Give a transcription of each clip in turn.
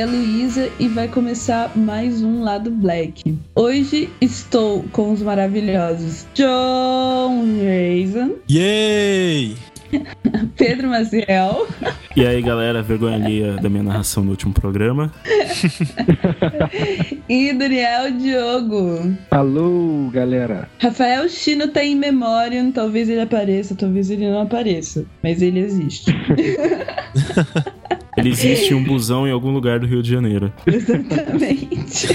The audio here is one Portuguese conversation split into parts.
É Luísa e vai começar mais um Lado Black. Hoje estou com os maravilhosos John Raisin, Yay! Pedro Maciel E aí, galera, vergonha alheia da minha narração no último programa. e Daniel Diogo. Alô, galera. Rafael Chino tá em memória, talvez ele apareça, talvez ele não apareça, mas ele existe. Ele existe um busão em algum lugar do Rio de Janeiro. Exatamente.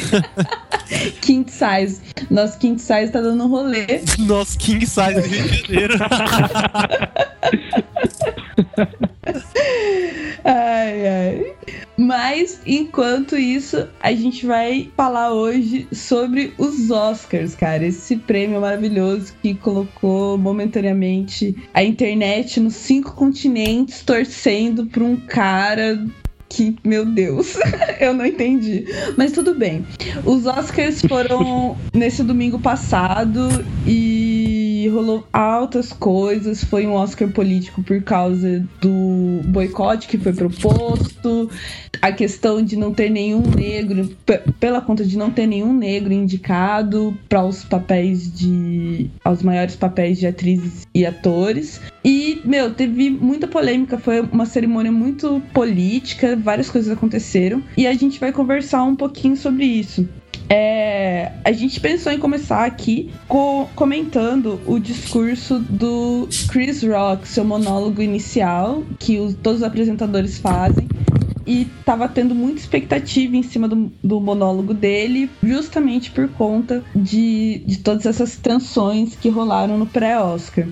King Size. Nosso King Size tá dando um rolê. Nosso King Size do Rio de Janeiro. Ai, ai. Mas, enquanto isso, a gente vai falar hoje sobre os Oscars, cara. Esse prêmio maravilhoso que colocou momentaneamente a internet nos cinco continentes torcendo pra um cara que, meu Deus, eu não entendi. Mas tudo bem. Os Oscars foram nesse domingo passado e rolou altas coisas. Foi um Oscar político por causa do boicote que foi proposto, a questão de não ter nenhum negro, pela conta de não ter nenhum negro indicado para os papéis de. aos maiores papéis de atrizes e atores. E, meu, teve muita polêmica, foi uma cerimônia muito política, várias coisas aconteceram. E a gente vai conversar um pouquinho sobre isso. É, a gente pensou em começar aqui co- comentando o discurso do Chris Rock, seu monólogo inicial, que os- todos os apresentadores fazem. E tava tendo muita expectativa em cima do, do monólogo dele, justamente por conta de, de todas essas tensões que rolaram no pré-Oscar.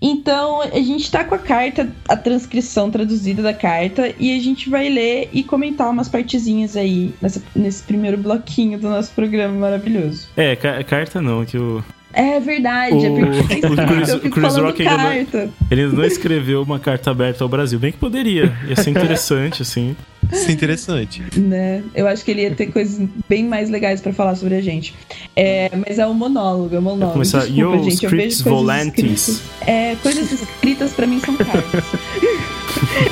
Então, a gente tá com a carta, a transcrição traduzida da carta, e a gente vai ler e comentar umas partezinhas aí nessa- nesse primeiro bloquinho do nosso programa maravilhoso. É, ca- carta não, que o. É verdade, O- é porque o Chris- eu Chris Rock ainda não-. Ele não escreveu uma carta aberta ao Brasil. Bem que poderia. Ia ser interessante, assim. Isso é interessante. né? Eu acho que ele ia ter coisas bem mais legais pra falar sobre a gente. É, mas é o monólogo, é o monólogo. Começar. Desculpa, Yo, gente, eu vejo coisas volantes. escritas. É, coisas escritas pra mim são cartas.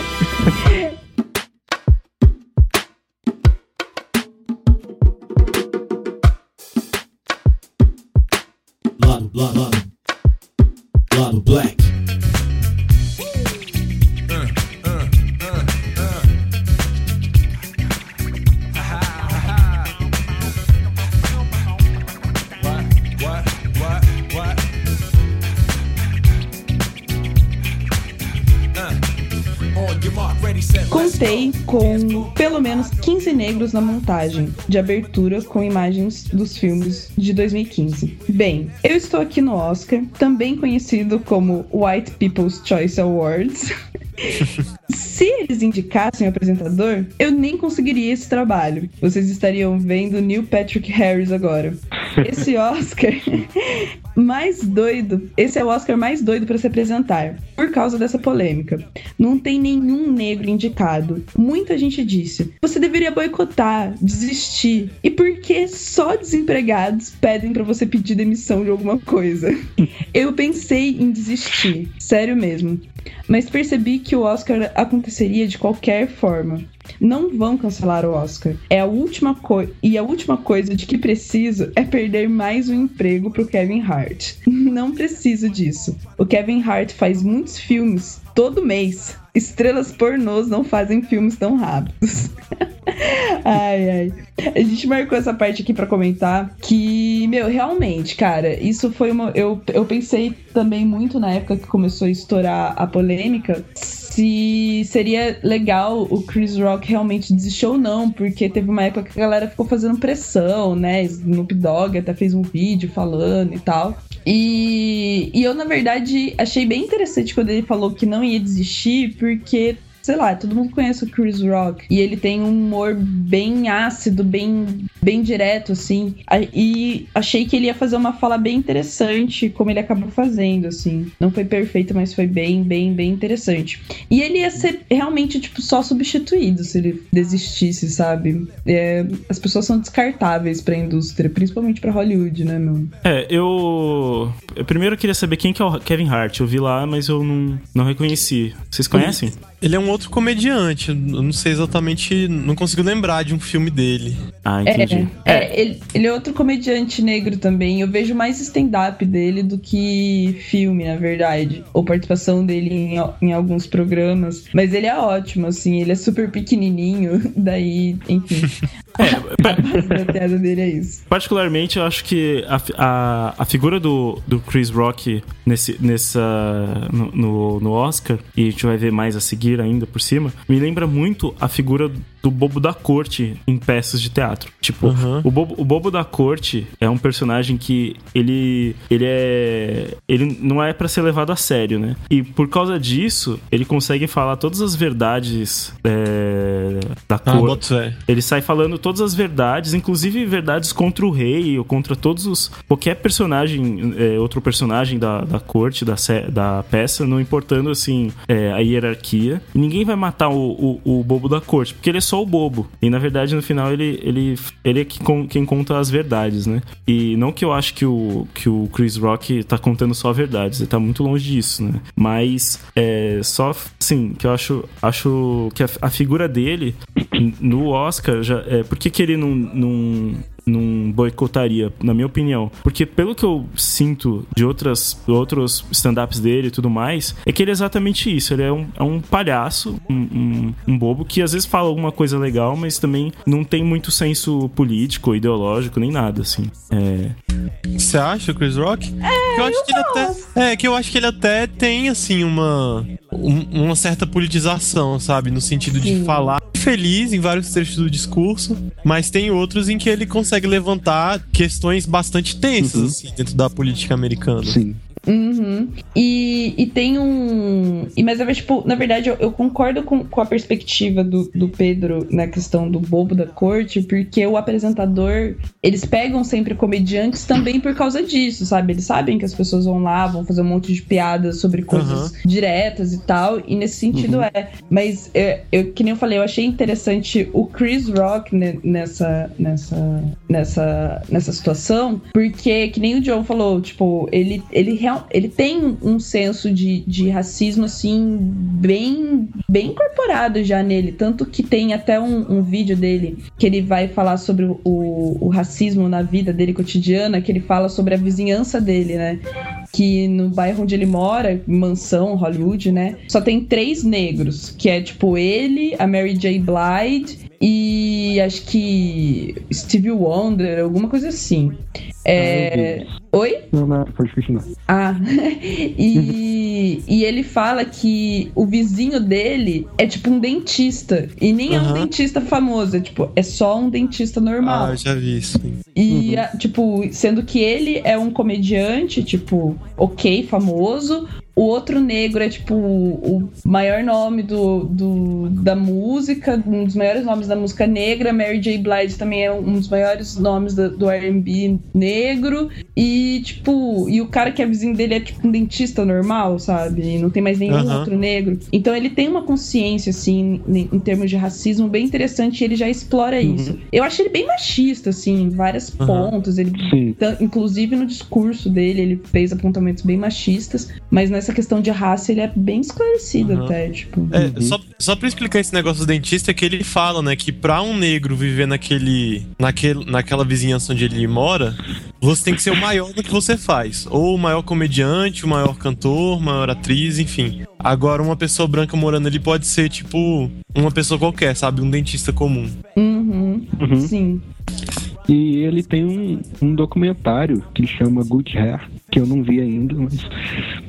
menos 15 negros na montagem de abertura com imagens dos filmes de 2015. Bem, eu estou aqui no Oscar, também conhecido como White People's Choice Awards. Se eles indicassem o apresentador, eu nem conseguiria esse trabalho. Vocês estariam vendo Neil Patrick Harris agora. Esse Oscar mais doido, esse é o Oscar mais doido para se apresentar, por causa dessa polêmica. Não tem nenhum negro indicado. Muita gente disse: você deveria boicotar, desistir. E por que só desempregados pedem para você pedir demissão de alguma coisa? Eu pensei em desistir, sério mesmo. Mas percebi que o Oscar aconteceria de qualquer forma. Não vão cancelar o Oscar. É a última coisa e a última coisa de que preciso é perder mais um emprego pro Kevin Hart. Não preciso disso. O Kevin Hart faz muitos filmes todo mês. Estrelas pornôs não fazem filmes tão rápidos. ai, ai. A gente marcou essa parte aqui pra comentar que, meu, realmente, cara, isso foi uma. Eu, eu pensei também muito na época que começou a estourar a polêmica se seria legal o Chris Rock realmente desistir ou não, porque teve uma época que a galera ficou fazendo pressão, né? Snoop Dogg até fez um vídeo falando e tal. E, e eu, na verdade, achei bem interessante quando ele falou que não ia desistir, porque sei lá, todo mundo conhece o Chris Rock e ele tem um humor bem ácido, bem, bem direto, assim. E achei que ele ia fazer uma fala bem interessante, como ele acabou fazendo, assim. Não foi perfeito, mas foi bem, bem, bem interessante. E ele ia ser realmente, tipo, só substituído se ele desistisse, sabe? É, as pessoas são descartáveis pra indústria, principalmente pra Hollywood, né, meu? É, eu. eu primeiro queria saber quem que é o Kevin Hart. Eu vi lá, mas eu não, não reconheci. Vocês conhecem? Ele é um outro comediante. Eu não sei exatamente. Não consigo lembrar de um filme dele. Ah, entendi. É, é, ele, ele é outro comediante negro também. Eu vejo mais stand-up dele do que filme, na verdade. Ou participação dele em, em alguns programas. Mas ele é ótimo, assim. Ele é super pequenininho. Daí, enfim. É, A piada dele é isso. particularmente, eu acho que a, a, a figura do, do Chris Rock nesse, nessa, no, no, no Oscar, e a gente vai ver mais a seguir ainda por cima, me lembra muito a figura do Bobo da Corte em peças de teatro. Tipo, Uhum. o, Bobo, o Bobo da Corte é um personagem que ele, ele é. Ele não é pra ser levado a sério, né? E por causa disso, ele consegue falar todas as verdades é, da Ah, corte. fé. Ele sai falando todas as verdades, inclusive verdades contra o rei ou contra todos os. qualquer personagem, é, outro personagem da, da corte, da, da peça, não importando assim é, a hierarquia. E ninguém vai matar o, o, o bobo da corte, porque ele é só o bobo. E na verdade, no final, ele, ele, ele é quem conta as verdades, né? E não que eu acho que o, que o Chris Rock tá contando só verdades, ele tá muito longe disso, né? Mas é só, assim, que eu acho, acho que a, a figura dele no Oscar já. É, por que, que ele não, não, não boicotaria, na minha opinião? Porque pelo que eu sinto de outras, outros stand-ups dele e tudo mais, é que ele é exatamente isso. Ele é um, é um palhaço, um, um, um bobo que às vezes fala alguma coisa legal, mas também não tem muito senso político, ideológico, nem nada, assim. É, Você acha Chris Rock? É, eu acho que ele até. É, que eu acho que ele até tem, assim, uma. Um- uma certa politização, sabe? No sentido de Sim. falar feliz em vários trechos do discurso, mas tem outros em que ele consegue levantar questões bastante tensas, Uhum. assim, dentro da política americana. Sim. Uhum. E, e tem um. E, mas, tipo, na verdade, eu, eu concordo com, com a perspectiva do, do Pedro na questão do bobo da corte, porque o apresentador, eles pegam sempre comediantes também por causa disso, sabe? Eles sabem que as pessoas vão lá, vão fazer um monte de piadas sobre coisas diretas e tal, e nesse sentido é. Mas, é, eu, que nem eu falei, eu achei interessante o Chris Rock ne- nessa, nessa, nessa, nessa situação, porque, que nem o John falou, tipo, ele, ele, real, ele tem um senso de, de racismo, assim, bem, bem incorporado já nele. Tanto que tem até um, um vídeo dele que ele vai falar sobre o, o, racismo na vida dele cotidiana, que ele fala sobre a vizinhança dele, né? que no bairro onde ele mora, mansão, Hollywood, né? Só tem três negros, que é tipo ele, a Mary J. Blige e acho que Stevie Wonder, alguma coisa assim. É... Oi? Não, não, pode continuar. Ah, e, e ele fala que o vizinho dele é tipo um dentista. E nem é um Aham. dentista famoso, é tipo, é só um dentista normal. Ah, eu já vi isso. sim. E, a- tipo, sendo que ele é um comediante, tipo, ok, famoso. O outro negro é, tipo, o maior nome do, do, da música, um dos maiores nomes da música negra. Mary J. Blige também é um dos maiores nomes do, do RB negro. E, tipo, e o cara que é vizinho dele é, tipo, um dentista normal, sabe? E não tem mais nenhum Aham. outro negro. Então ele tem uma consciência, assim, em, em termos de racismo, bem interessante e ele já explora isso. Eu acho ele bem machista, assim, em vários Uhum. pontos. Ele Inclusive no discurso dele, ele fez apontamentos bem machistas, mas nessa questão de raça ele é bem esclarecido Uhum. até, tipo. É, Uhum. só, só pra explicar esse negócio do dentista, é que ele fala, né, que pra um negro viver naquele, naquele, naquela vizinhança onde ele mora, você tem que ser o maior do que você faz. Ou o maior comediante, o maior cantor, maior atriz, enfim. Agora, uma pessoa branca morando ali pode ser, tipo, uma pessoa qualquer, sabe? Um dentista comum. Uhum, Uhum. Sim. E ele tem um, um documentário que chama Good Hair, que eu não vi ainda, mas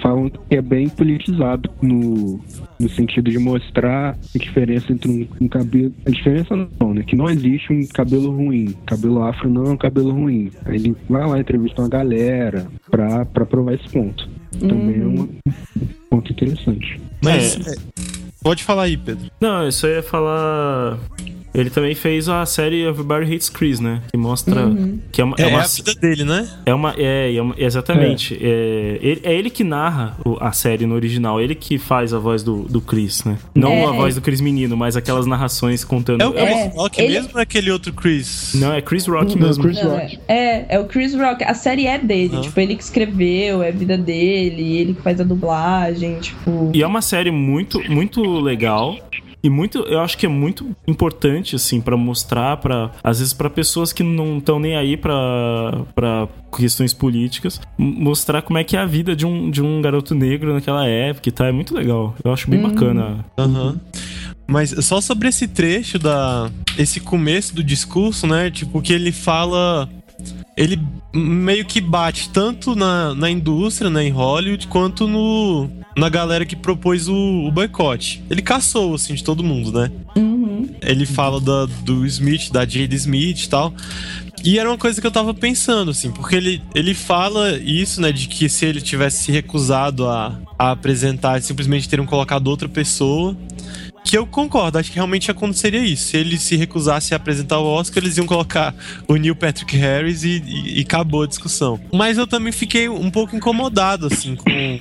falam que é bem politizado no, no sentido de mostrar a diferença entre um, um cabelo. A diferença não, né? Que não existe um cabelo ruim. Cabelo afro não é um cabelo ruim. Aí ele vai lá entrevista uma galera pra, pra provar esse ponto. Também é um ponto interessante. Mas É. é, pode falar aí, Pedro. Não, isso aí ia falar. Ele também fez a série Everybody Hates Chris, né? Que mostra. Uhum. Que é uma. É, É, uma, a vida dele, né? é uma- é, é uma- exatamente. É, ele, é ele que narra a série no original. Ele que faz a voz do, do Chris, né? Não É. a voz do Chris menino, mas aquelas narrações contando. É o É, Chris Rock ele- mesmo ou é aquele outro Chris? Não, é Chris Rock Não, mesmo. Chris Não, Rock. é, é o Chris Rock. A série é dele. Aham. Tipo, ele que escreveu, é a vida dele, ele que faz a dublagem, tipo. E é uma série muito, muito legal. E muito, eu acho que é muito importante, assim, pra mostrar, para às vezes pra pessoas que não estão nem aí pra pra questões políticas, mostrar como é que é a vida de um, de um garoto negro naquela época e tá, é muito legal. Eu acho bem Uhum. bacana. Aham. Mas só sobre esse trecho da. Esse começo do discurso, né? Tipo, que ele fala. Ele meio que bate tanto na, na indústria, né, em Hollywood, quanto no, na galera que propôs o, o boicote. Ele caçou, assim, de todo mundo, né? Uhum. Ele fala da, do Smith, da Jade Smith e tal. E era uma coisa que eu tava pensando, assim, porque ele, ele fala isso, né, de que se ele tivesse se recusado a, a apresentar, simplesmente teriam colocado outra pessoa. Que eu concordo, acho que realmente aconteceria isso. Se ele se recusasse a apresentar o Oscar, eles iam colocar o Neil Patrick Harris e, e- e acabou a discussão. Mas eu também fiquei um pouco incomodado, assim, com,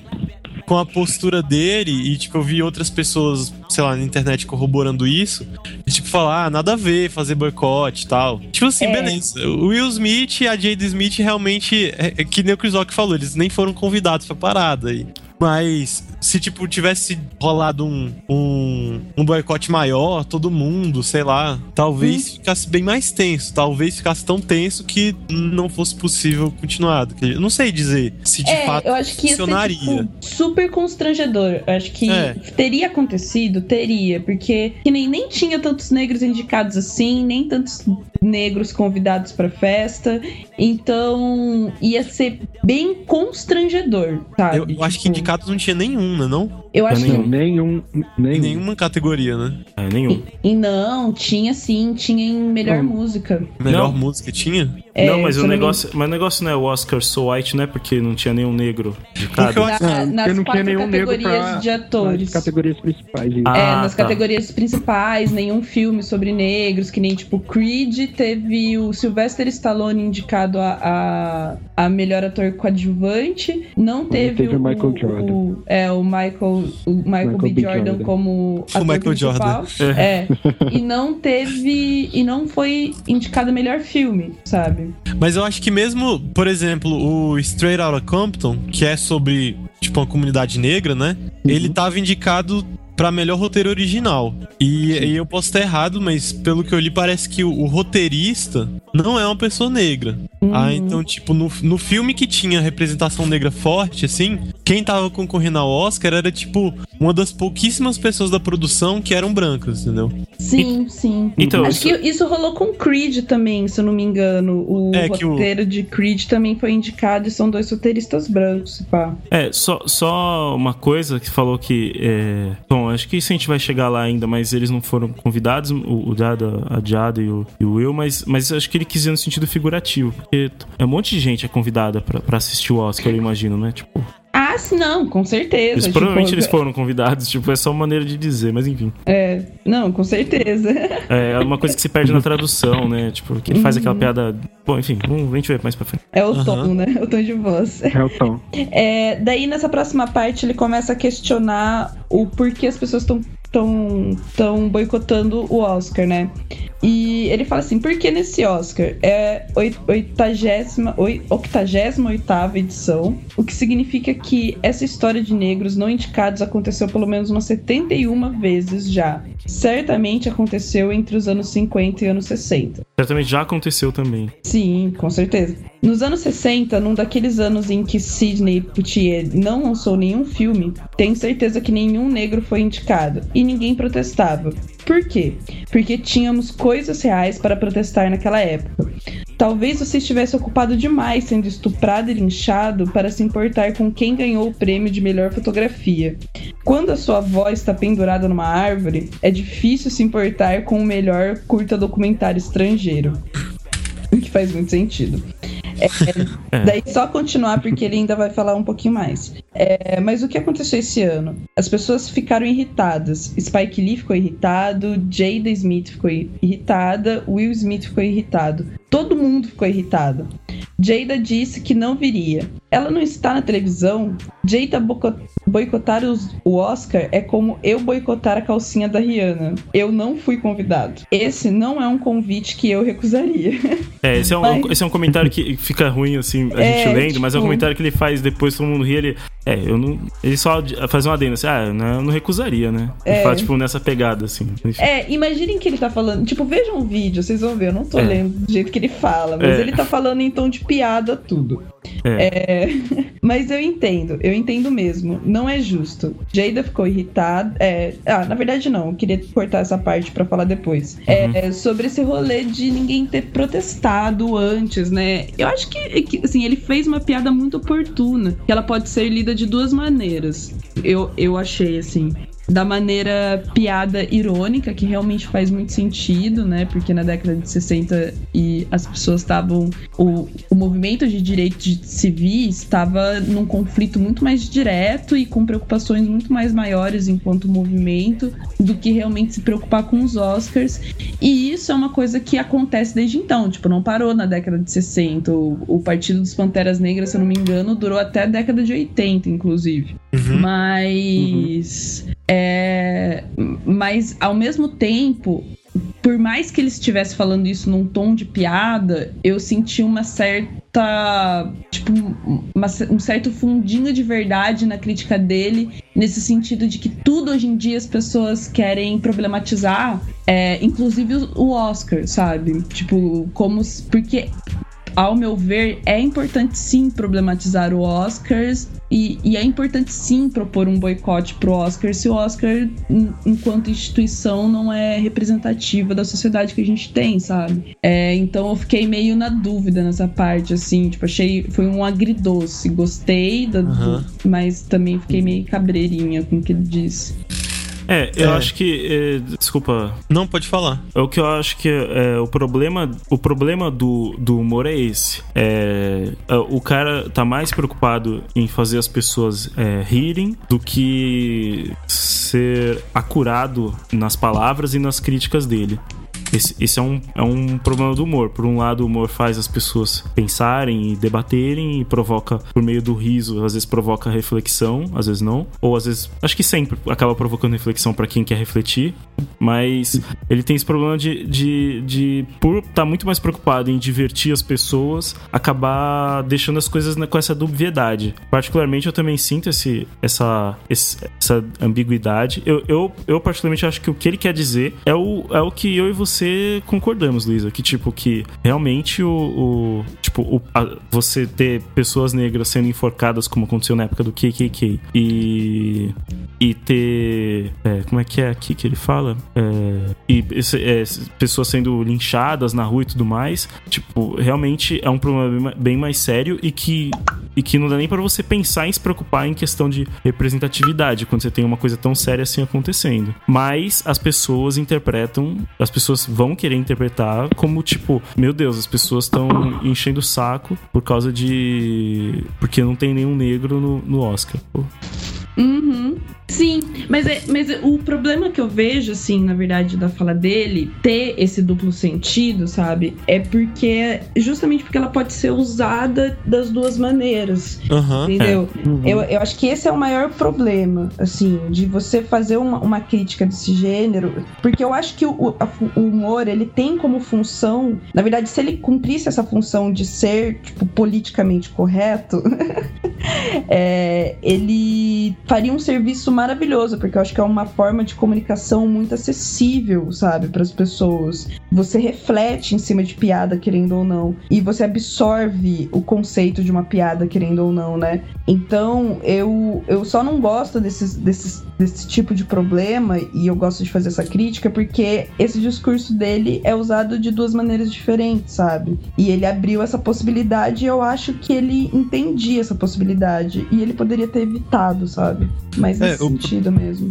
com a postura dele e, tipo, eu vi outras pessoas, sei lá, na internet corroborando isso. E, tipo, falar, ah, nada a ver, fazer boicote e tal. Tipo assim, É. beleza. O Will Smith e a Jade Smith realmente, é, é que nem o Chris Rock falou, eles nem foram convidados pra parada. E, mas se, tipo, tivesse rolado um, um, um boicote maior, todo mundo, sei lá, talvez ficasse bem mais tenso. Talvez ficasse tão tenso que não fosse possível continuar. Eu não sei dizer se de é, fato eu acho que ser, funcionaria. tipo, super constrangedor. Eu acho que É. teria acontecido, teria, porque que nem, nem tinha tantos negros indicados assim, nem tantos negros convidados pra festa. Então ia ser bem constrangedor, sabe? Eu, eu acho que Tipo, indicados não tinha nenhum, né? Não? Eu acho Nenhum. que. Nenhum. Em nenhum. nenhuma categoria, né? É, nenhum. E não, tinha sim, tinha em melhor Não. música. Melhor Não. música tinha? É, não, mas o não negócio, mas o negócio não é o Oscar So White, não é porque não tinha nenhum negro indicado. Porque eu Na- Não, nas não tinha quatro negro categorias pra- de atores. Nas categorias principais. Ah, É, nas tá. categorias principais, nenhum filme sobre negros, que nem tipo Creed teve o Sylvester Stallone indicado a, a, a melhor ator coadjuvante, não teve, teve o o, Michael Jordan. o- é, o Michael, o Michael, B. B. Jordan, Jordan. como ator Michael principal. Jordan. É. e não teve e não foi indicado melhor filme, sabe? Mas eu acho que mesmo, por exemplo, o Straight Outta Compton, que é sobre, tipo, uma comunidade negra, né? Ele tava indicado pra melhor roteiro original. E, e eu posso estar errado, mas pelo que eu li, parece que o, o roteirista não é uma pessoa negra. Ah, então, tipo, no, no filme que tinha representação negra forte, assim, quem tava concorrendo ao Oscar era, tipo, uma das pouquíssimas pessoas da produção que eram brancas, entendeu? Sim, sim. Então, Acho que isso rolou com Creed também, se eu não me engano. O É, que o- roteiro de Creed também foi indicado e são dois roteiristas brancos, se pá. É, só, só uma coisa que falou que. É... Bom, acho que isso a gente vai chegar lá ainda, mas eles não foram convidados, o, o Jada, a Jada e o, e o Will, mas, mas acho que ele quis dizer no sentido figurativo, porque é um monte de gente é convidada pra assistir o Oscar, eu imagino, né? Tipo, Ah, sim, não, com certeza. eles, tipo, provavelmente eles foram convidados, tipo, é só uma maneira de dizer, mas enfim. É, não, com certeza. É uma coisa que se perde na tradução, né? Tipo, que ele faz aquela piada. Bom, enfim, vamos, a gente vê mais pra frente. É o Aham. tom, né? O tom de voz. É o tom. É, daí nessa próxima parte ele começa a questionar o porquê as pessoas estão tão, tão boicotando o Oscar, né? E ele fala assim, por que nesse Oscar? É oit- oitagésima, oi- 88ª edição, o que significa que essa história de negros não indicados aconteceu pelo menos umas 71 vezes já. Certamente aconteceu entre os anos 50 e anos 60. Certamente já aconteceu também. Sim, com certeza. Nos anos 60, num daqueles anos em que Sidney Poitier não lançou nenhum filme, tenho certeza que nenhum negro foi indicado e ninguém protestava. Por quê? Porque tínhamos coisas reais para protestar naquela época. Talvez você estivesse ocupado demais sendo estuprado e linchado para se importar com quem ganhou o prêmio de melhor fotografia. Quando a sua voz está pendurada numa árvore, é difícil se importar com o melhor curta documentário estrangeiro. O que faz muito sentido. É, daí só continuar porque ele ainda vai falar um pouquinho mais. É, mas o que aconteceu esse ano? As pessoas ficaram irritadas. Spike Lee ficou irritado, Jada Smith ficou irritada, Will Smith ficou irritado. Todo mundo ficou irritado. Jada disse que não viria. Ela não está na televisão. Jada boicotar os, o Oscar é como eu boicotar a calcinha da Rihanna. Eu não fui convidado. Esse não é um convite que eu recusaria. É, esse é um, mas... esse é um comentário que fica ruim, assim, a é, gente lendo, tipo... mas é um tipo comentário que ele faz depois todo mundo ri, ele. É, eu não. Ele só faz uma adenda assim, ah, eu não recusaria, né? Ele é. fala, tipo, nessa pegada, assim. Enfim. É, imaginem que ele tá falando. Tipo, vejam um vídeo, vocês vão ver. Eu não tô é. lendo do jeito que ele fala, mas é. ele tá falando em tom de piada tudo. É. é. Mas eu entendo, eu entendo mesmo. Não é justo. Jada ficou irritada. É... Ah, na verdade não. Eu queria cortar essa parte para falar depois. Uhum. É, sobre esse rolê de ninguém ter protestado antes, né? Eu acho que, que, assim, ele fez uma piada muito oportuna. Que ela pode ser lida de duas maneiras. Eu, eu achei, assim da maneira piada irônica, que realmente faz muito sentido, né? Porque na década de 60 e as pessoas estavam. O, o movimento de direitos civis estava num conflito muito mais direto e com preocupações muito mais maiores enquanto movimento do que realmente se preocupar com os Oscars. E isso é uma coisa que acontece desde então, tipo, não parou na década de 60. O, o Partido dos Panteras Negras, se eu não me engano, durou até a década de 80, inclusive. Uhum. Mas. Uhum. É, mas ao mesmo tempo, por mais que ele estivesse falando isso num tom de piada, eu senti uma certa. Tipo, uma, um certo fundinho de verdade na crítica dele, nesse sentido de que tudo hoje em dia as pessoas querem problematizar, é, inclusive o Oscar, sabe? Tipo, como. Porque ao meu ver, é importante sim problematizar o Oscars e, e, é importante sim propor um boicote pro Oscar se o Oscar, enquanto instituição, não é representativa da sociedade que a gente tem, sabe? É, então eu fiquei meio na dúvida nessa parte, assim, tipo, achei. Foi um agridoce. Gostei, da, uhum. do, mas também fiquei meio cabreirinha com o que ele disse. É, eu é. acho que. É, desculpa. Não, pode falar. É o que eu acho que é, o problema. O problema do, do humor é esse. É, é o cara tá mais preocupado em fazer as pessoas é, rirem do que ser acurado nas palavras e nas críticas dele. Esse, esse é, um, é um problema do humor. Por um lado, o humor faz as pessoas pensarem e debaterem e provoca, por meio do riso, às vezes provoca reflexão, às vezes não. Ou às vezes, acho que sempre acaba provocando reflexão para quem quer refletir. Mas ele tem esse problema de, de, de por estar tá muito mais preocupado em divertir as pessoas, acabar deixando as coisas com essa dubiedade. Particularmente, eu também sinto esse, essa, essa ambiguidade. Eu, eu, eu, particularmente, acho que o que ele quer dizer é o, é o que eu e você você concordamos, Luísa, que tipo que realmente o, o tipo o, a, você ter pessoas negras sendo enforcadas como aconteceu na época do KKK e e ter é, como é que é aqui que ele fala é, e é, pessoas sendo linchadas na rua e tudo mais, tipo realmente é um problema bem mais sério e que e que não dá nem para você pensar em se preocupar em questão de representatividade quando você tem uma coisa tão séria assim acontecendo. Mas as pessoas interpretam, as pessoas vão querer interpretar como tipo, meu Deus, as pessoas estão enchendo o saco por causa de. porque não tem nenhum negro no, no Oscar. Pô. Uhum. Sim, mas, é, mas o problema que eu vejo, assim, na verdade, da fala dele, ter esse duplo sentido, sabe? É porque. Justamente porque ela pode ser usada das duas maneiras. Uhum, entendeu? É. Uhum. Eu, eu acho que esse é o maior problema, assim, de você fazer uma, uma crítica desse gênero. Porque eu acho que o, a, o humor, ele tem como função. Na verdade, se ele cumprisse essa função de ser, tipo, politicamente correto, é, ele faria um serviço maravilhoso, porque eu acho que é uma forma de comunicação muito acessível, sabe, para as pessoas. você reflete em cima de piada, querendo ou não. E você absorve o conceito de uma piada, querendo ou não, né? Então, eu, eu só não gosto desses, desses, desse tipo de problema, e eu gosto de fazer essa crítica, porque esse discurso dele é usado de duas maneiras diferentes, sabe? E ele abriu essa possibilidade e eu acho que ele entendia essa possibilidade. E ele poderia ter evitado, sabe? Mas É, nesse o- sentido mesmo.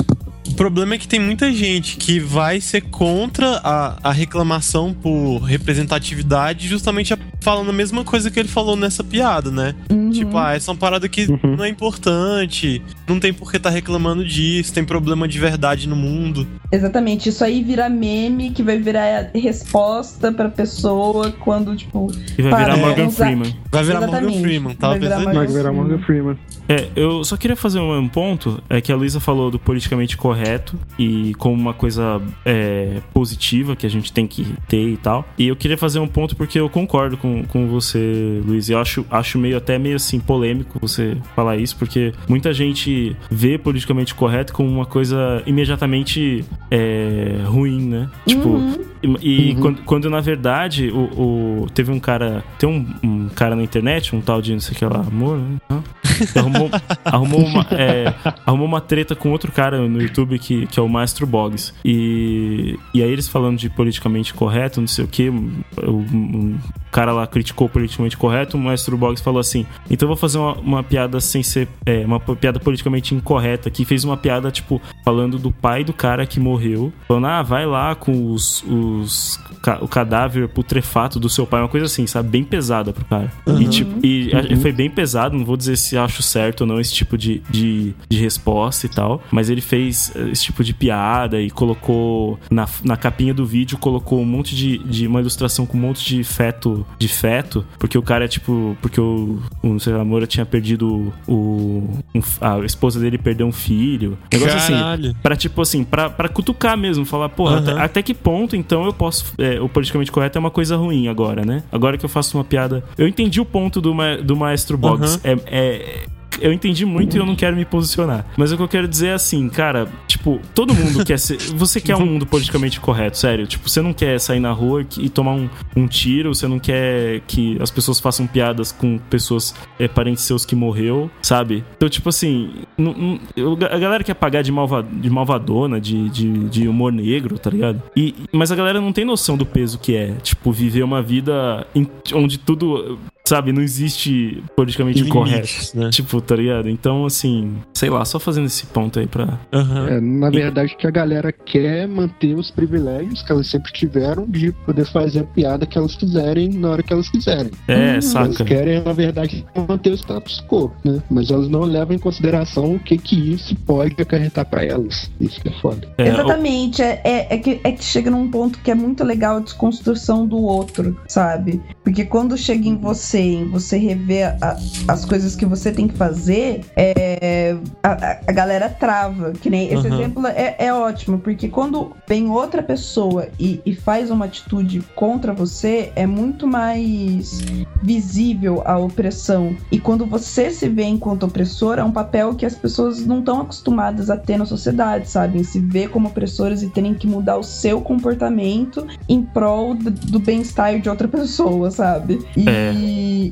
O problema é que tem muita gente que vai ser contra a, a reclamação por representatividade, justamente a- falando a mesma coisa que ele falou nessa piada, né? Uhum. Tipo, ah, essa é uma parada que Uhum. não é importante, não tem por que tá reclamando disso, tem problema de verdade no mundo. Exatamente, isso aí vira meme que vai virar resposta pra pessoa quando, tipo. E vai virar Morgan usar- Freeman. Vai virar Morgan Exatamente. Freeman, tava Vai virar pensando Morgan Vai virar Morgan Freeman. É, eu só queria fazer um, um ponto, é que a Luísa falou do politicamente correto e como uma coisa é, positiva que a gente tem que ter e tal. E eu queria fazer um ponto porque eu concordo com, com você, Luiz. Eu acho, acho meio até meio assim polêmico você falar isso, porque muita gente vê politicamente correto como uma coisa imediatamente é, ruim, né? Tipo, Uhum. E, e quando, quando, na verdade o, o- teve um cara. Tem um, um cara na internet, um tal de não sei o que lá, amor, né? Arrumou, arrumou, uma, é, arrumou uma treta com outro cara no YouTube que, que é o Maestro Boggs. E, e aí eles falando de politicamente correto, não sei o que, o, um cara lá criticou politicamente correto, o Maestro Boggs falou assim: então eu vou fazer uma, uma piada sem ser. é, uma piada politicamente incorreta aqui. Fez uma piada, tipo, falando do pai do cara que morreu. Falando, ah, vai lá com os, os ca- o cadáver putrefato do seu pai, uma coisa assim, sabe? Bem pesada pro cara. E, tipo, e a- foi bem pesado, não vou dizer se acho certo ou não esse tipo de, de, de resposta e tal, mas ele fez eh, esse tipo de piada e colocou na, na capinha do vídeo, colocou um monte de, de uma ilustração com um monte de feto, de feto, porque o cara é tipo, porque o, o sei lá, Moura tinha perdido o, um a esposa dele perdeu um filho. Negócio assim, Caralho. Pra, tipo assim, pra, pra cutucar mesmo, falar, porra, Aham. até, até que ponto então eu posso. é, o politicamente correto é uma coisa ruim agora, né? Agora que eu faço uma piada. Eu entendi o ponto do, ma- do maestro Boggs. É. é- eu entendi muito e eu não quero me posicionar. Mas o que eu quero dizer é assim, cara, tipo, todo mundo quer ser. Você quer um mundo politicamente correto, sério. Tipo, você não quer sair na rua e tomar um, um tiro, você não quer que as pessoas façam piadas com pessoas, é, parentes seus que morreu, sabe? Então, tipo assim, a galera quer pagar de, malva, de malvadona, de, de, de humor negro, tá ligado? E, mas a galera não tem noção do peso que é, tipo, viver uma vida em- onde tudo, sabe, não existe politicamente Limites, correto. né? Tipo, tá ligado? Então, assim, sei lá, só fazendo esse ponto aí pra. Aham. É, na verdade, que a galera quer manter os privilégios que elas sempre tiveram de poder fazer a piada que elas quiserem na hora que elas quiserem. É, Elas saca? querem, na verdade, manter o status quo, né? Mas elas não levam em consideração o que que isso pode acarretar pra elas. Isso que é foda. É, o- Exatamente, é, é, é que, é que chega num ponto que é muito legal a desconstrução do outro, sabe? Porque quando chega em você, em você rever a- as coisas que você tem que fazer, é, a, a- galera trava. Que nem esse Uhum. exemplo é, é ótimo, porque quando vem outra pessoa e, e faz uma atitude contra você, é muito mais visível a opressão. E quando você se vê enquanto opressor, é um papel que as pessoas não estão acostumadas a ter na sociedade, sabe? Em se ver como opressoras e terem que mudar o seu comportamento em prol do, do bem-estar de outra pessoa, sabe? E, É.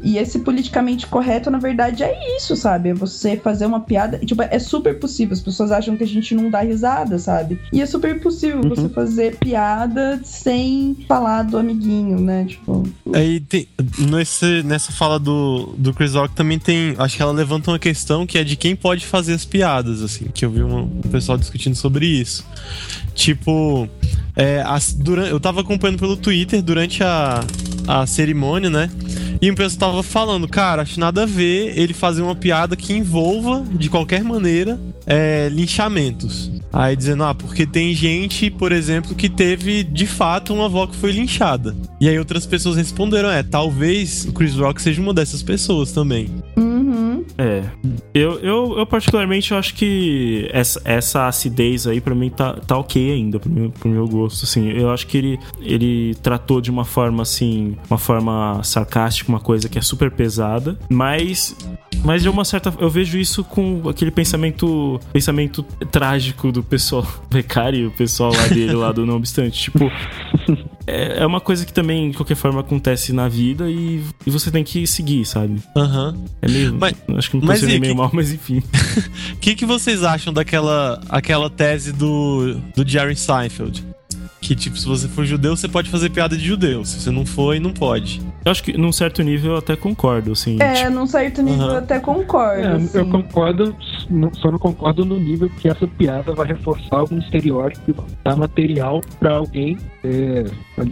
e esse politicamente correto, na verdade, é isso, sabe? É você fazer uma piada. Tipo, é super possível. As pessoas acham que a gente não dá risada, sabe? E é super possível Uhum. você fazer piada sem falar do amiguinho, né? Tipo. Aí tem, nesse, nessa fala do, do Chris Rock também tem. Acho que ela levanta uma questão que é de quem pode fazer as piadas, assim, que eu vi um, um pessoal discutindo sobre isso. Tipo, é, as- duran- eu tava acompanhando pelo Twitter durante a, a cerimônia, né? E o pessoal tava falando, cara, acho nada a ver ele fazer uma piada que envolva, de qualquer maneira, é, linchamentos. Aí dizendo, ah, porque tem gente, por exemplo, que teve de fato uma avó que foi linchada. E aí outras pessoas responderam, é, talvez o Chris Rock seja uma dessas pessoas também. Uhum. É. Eu, eu, eu particularmente eu acho que essa, essa acidez aí pra mim tá, tá ok ainda, pro meu, pro meu gosto, assim. Eu acho que ele, ele tratou de uma forma, assim, uma forma sarcástica, uma coisa que é super pesada, mas Mas de uma certa. Eu vejo isso com aquele pensamento. Pensamento trágico do pessoal. Becari, o pessoal lá dele, lá do Não Obstante. Tipo. É, é uma coisa que também, de qualquer forma, acontece na vida e, e você tem que seguir, sabe? Aham. É meio. Mas- acho que não mas funcionei e meio que- mal, mas enfim. O que, que vocês acham daquela aquela tese do, do Jerry Seinfeld? Que, tipo, se você for judeu, você pode fazer piada de judeu. Se você não for, não pode. Eu acho que num certo nível eu até concordo, assim. É, tipo, num certo nível Aham. eu até concordo. É, assim. eu concordo, só não concordo no nível que essa piada vai reforçar algum estereótipo e dar material pra alguém. é,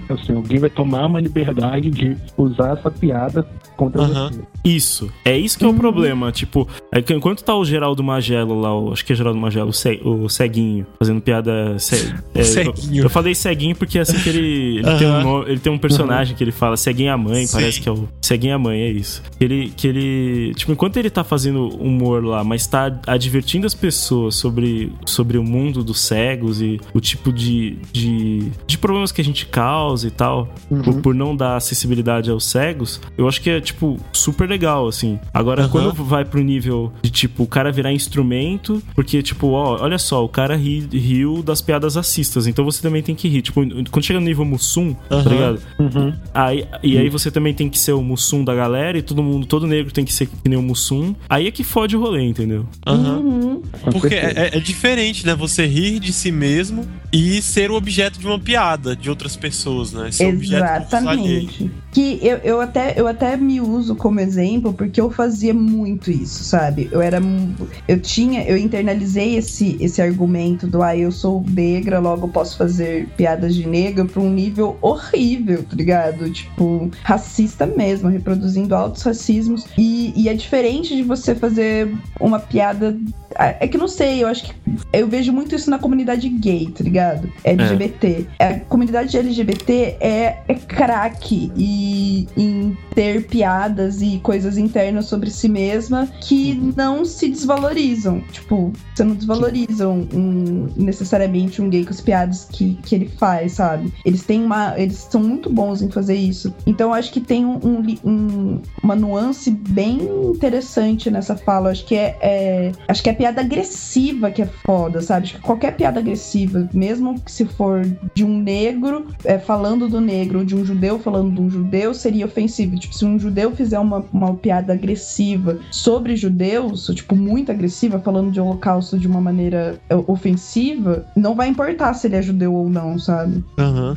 assim, alguém vai tomar uma liberdade de usar essa piada contra Aham. você. Isso. É isso que é o problema. Tipo, é que enquanto tá o Geraldo Magelo lá, o- acho que é Geraldo Magelo, o, ce- o ceguinho, fazendo piada. ce- é, Ceguinho. Eu, eu falei ceguinho porque é assim que ele. Ele, tem, um, ele tem um personagem que ele fala ceguinho a mãe, Sim. parece que é o. Ceguinho a mãe, é isso. Ele, que ele. Tipo, enquanto ele tá fazendo humor lá, mas tá advertindo as pessoas sobre, sobre o mundo dos cegos e o tipo de, de, de problemas que a gente causa e tal, por, por não dar acessibilidade aos cegos, eu acho que é, tipo, super legal, assim. Agora, quando vai pro nível de, tipo, o cara virar instrumento, porque, tipo, ó, olha só, o cara ri- riu das piadas racistas, então você também tem que rir. Tipo, quando chega no nível Mussum, tá ligado? Aí, e aí você também tem que ser o Mussum da galera e todo mundo, todo negro tem que ser que nem o Mussum. Aí é que fode o rolê, entendeu? Aham. Uhum. Porque é, é diferente, né? Você rir de si mesmo e ser o objeto de uma piada de outras pessoas, né? Ser. Exatamente. Que eu, eu, até, eu até me uso como exemplo porque eu fazia muito isso, sabe? Eu era. Eu tinha. Eu internalizei esse, esse argumento do ah, eu sou negra, logo posso fazer piadas de negra pra um nível horrível, tá ligado? Tipo, racista mesmo, reproduzindo altos racismos. E, e é diferente de você fazer uma piada. Ah, É que não sei, eu acho que. Eu vejo muito isso na comunidade gay, tá ligado? LGBT. A comunidade LGBT é, é craque e em ter piadas e coisas internas sobre si mesma que não se desvalorizam. Tipo, você não desvaloriza um, necessariamente um gay com as piadas que, que ele faz, sabe? Eles têm uma. Eles são muito bons em fazer isso. Então eu acho que tem um- um um- uma nuance bem interessante nessa fala. Eu acho que é, é- Acho que é piada agressiva que é foda, sabe? Acho que qualquer piada agressiva, mesmo que se for de um negro é, falando do negro, ou de um judeu falando de um judeu, seria ofensivo. Tipo, se um judeu fizer uma, uma piada agressiva sobre judeus, ou, tipo, muito agressiva, falando de holocausto de uma maneira é, ofensiva, não vai importar se ele é judeu ou não, sabe? Aham.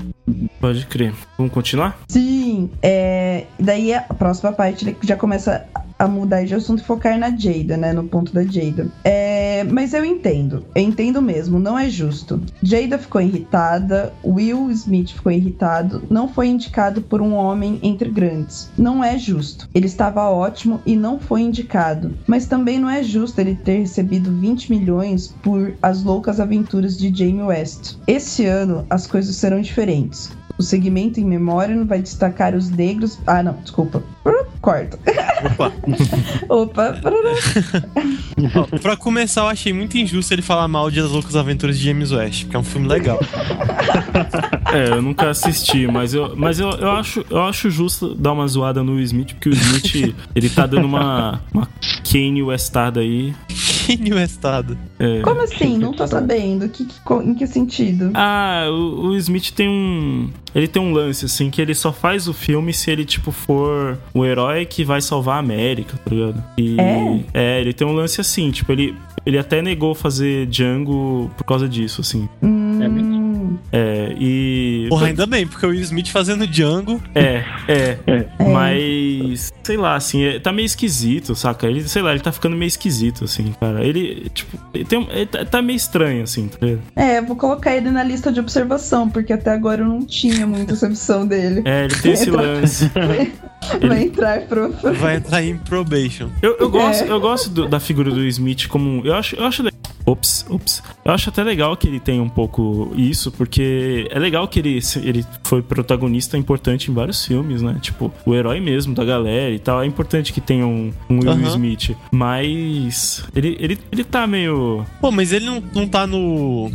Pode crer. Vamos continuar? Sim, é, daí a próxima parte ele já começa a mudar de assunto e focar na Jada, né? No ponto da Jada. É, mas eu entendo, eu entendo mesmo, não é justo. Jada ficou irritada, Will Smith ficou irritado, não foi indicado por um homem entre grandes. Não é justo. Ele estava ótimo e não foi indicado. Mas também não é justo ele ter recebido 20 milhões por As Loucas Aventuras de Jamie West. Esse ano as coisas serão diferentes. O segmento em memória não vai destacar os negros. Ah, não, desculpa. Corta. Opa. Opa. Ó, pra começar, eu achei muito injusto ele falar mal de As Loucas Aventuras de James West, porque é um filme legal. É, eu nunca assisti, mas eu, mas eu, eu, acho, eu acho justo dar uma zoada no Smith, porque o Smith, ele tá dando uma, uma Kanye Westada aí. Kanye Westado. É. Como assim? Não tô sabendo. Que, que- em que sentido? Ah, o, o Smith tem um. Ele tem um lance, assim, que ele só faz o filme se ele, tipo, for o herói que vai salvar a América, tá ligado? E, É? é, ele tem um lance assim, tipo, ele, ele até negou fazer Django por causa disso, assim. É mesmo? É, e. Porra, ainda bem, porque o Will Smith fazendo Django. É, é. É. Mas, sei lá, assim, é- tá meio esquisito, saca? Ele, sei lá, ele tá ficando meio esquisito, assim, cara. Ele, tipo, ele, tem, ele tá, tá meio estranho, assim, tá ligado? É, eu vou colocar ele na lista de observação, porque até agora eu não tinha muita essa opção dele. É, ele tem esse lance. Vai entrar pro. Vai entrar em probation. Eu, eu gosto, É. eu gosto do- da figura do Smith como. um- Eu acho, eu acho Ops, ops. Eu acho até legal que ele tenha um pouco isso, porque é legal que ele, ele foi protagonista importante em vários filmes, né? Tipo, o herói mesmo da galera e tal. É importante que tenha um, um Will. Smith. Mas ele, ele, ele tá meio. Pô, mas ele não, não tá no.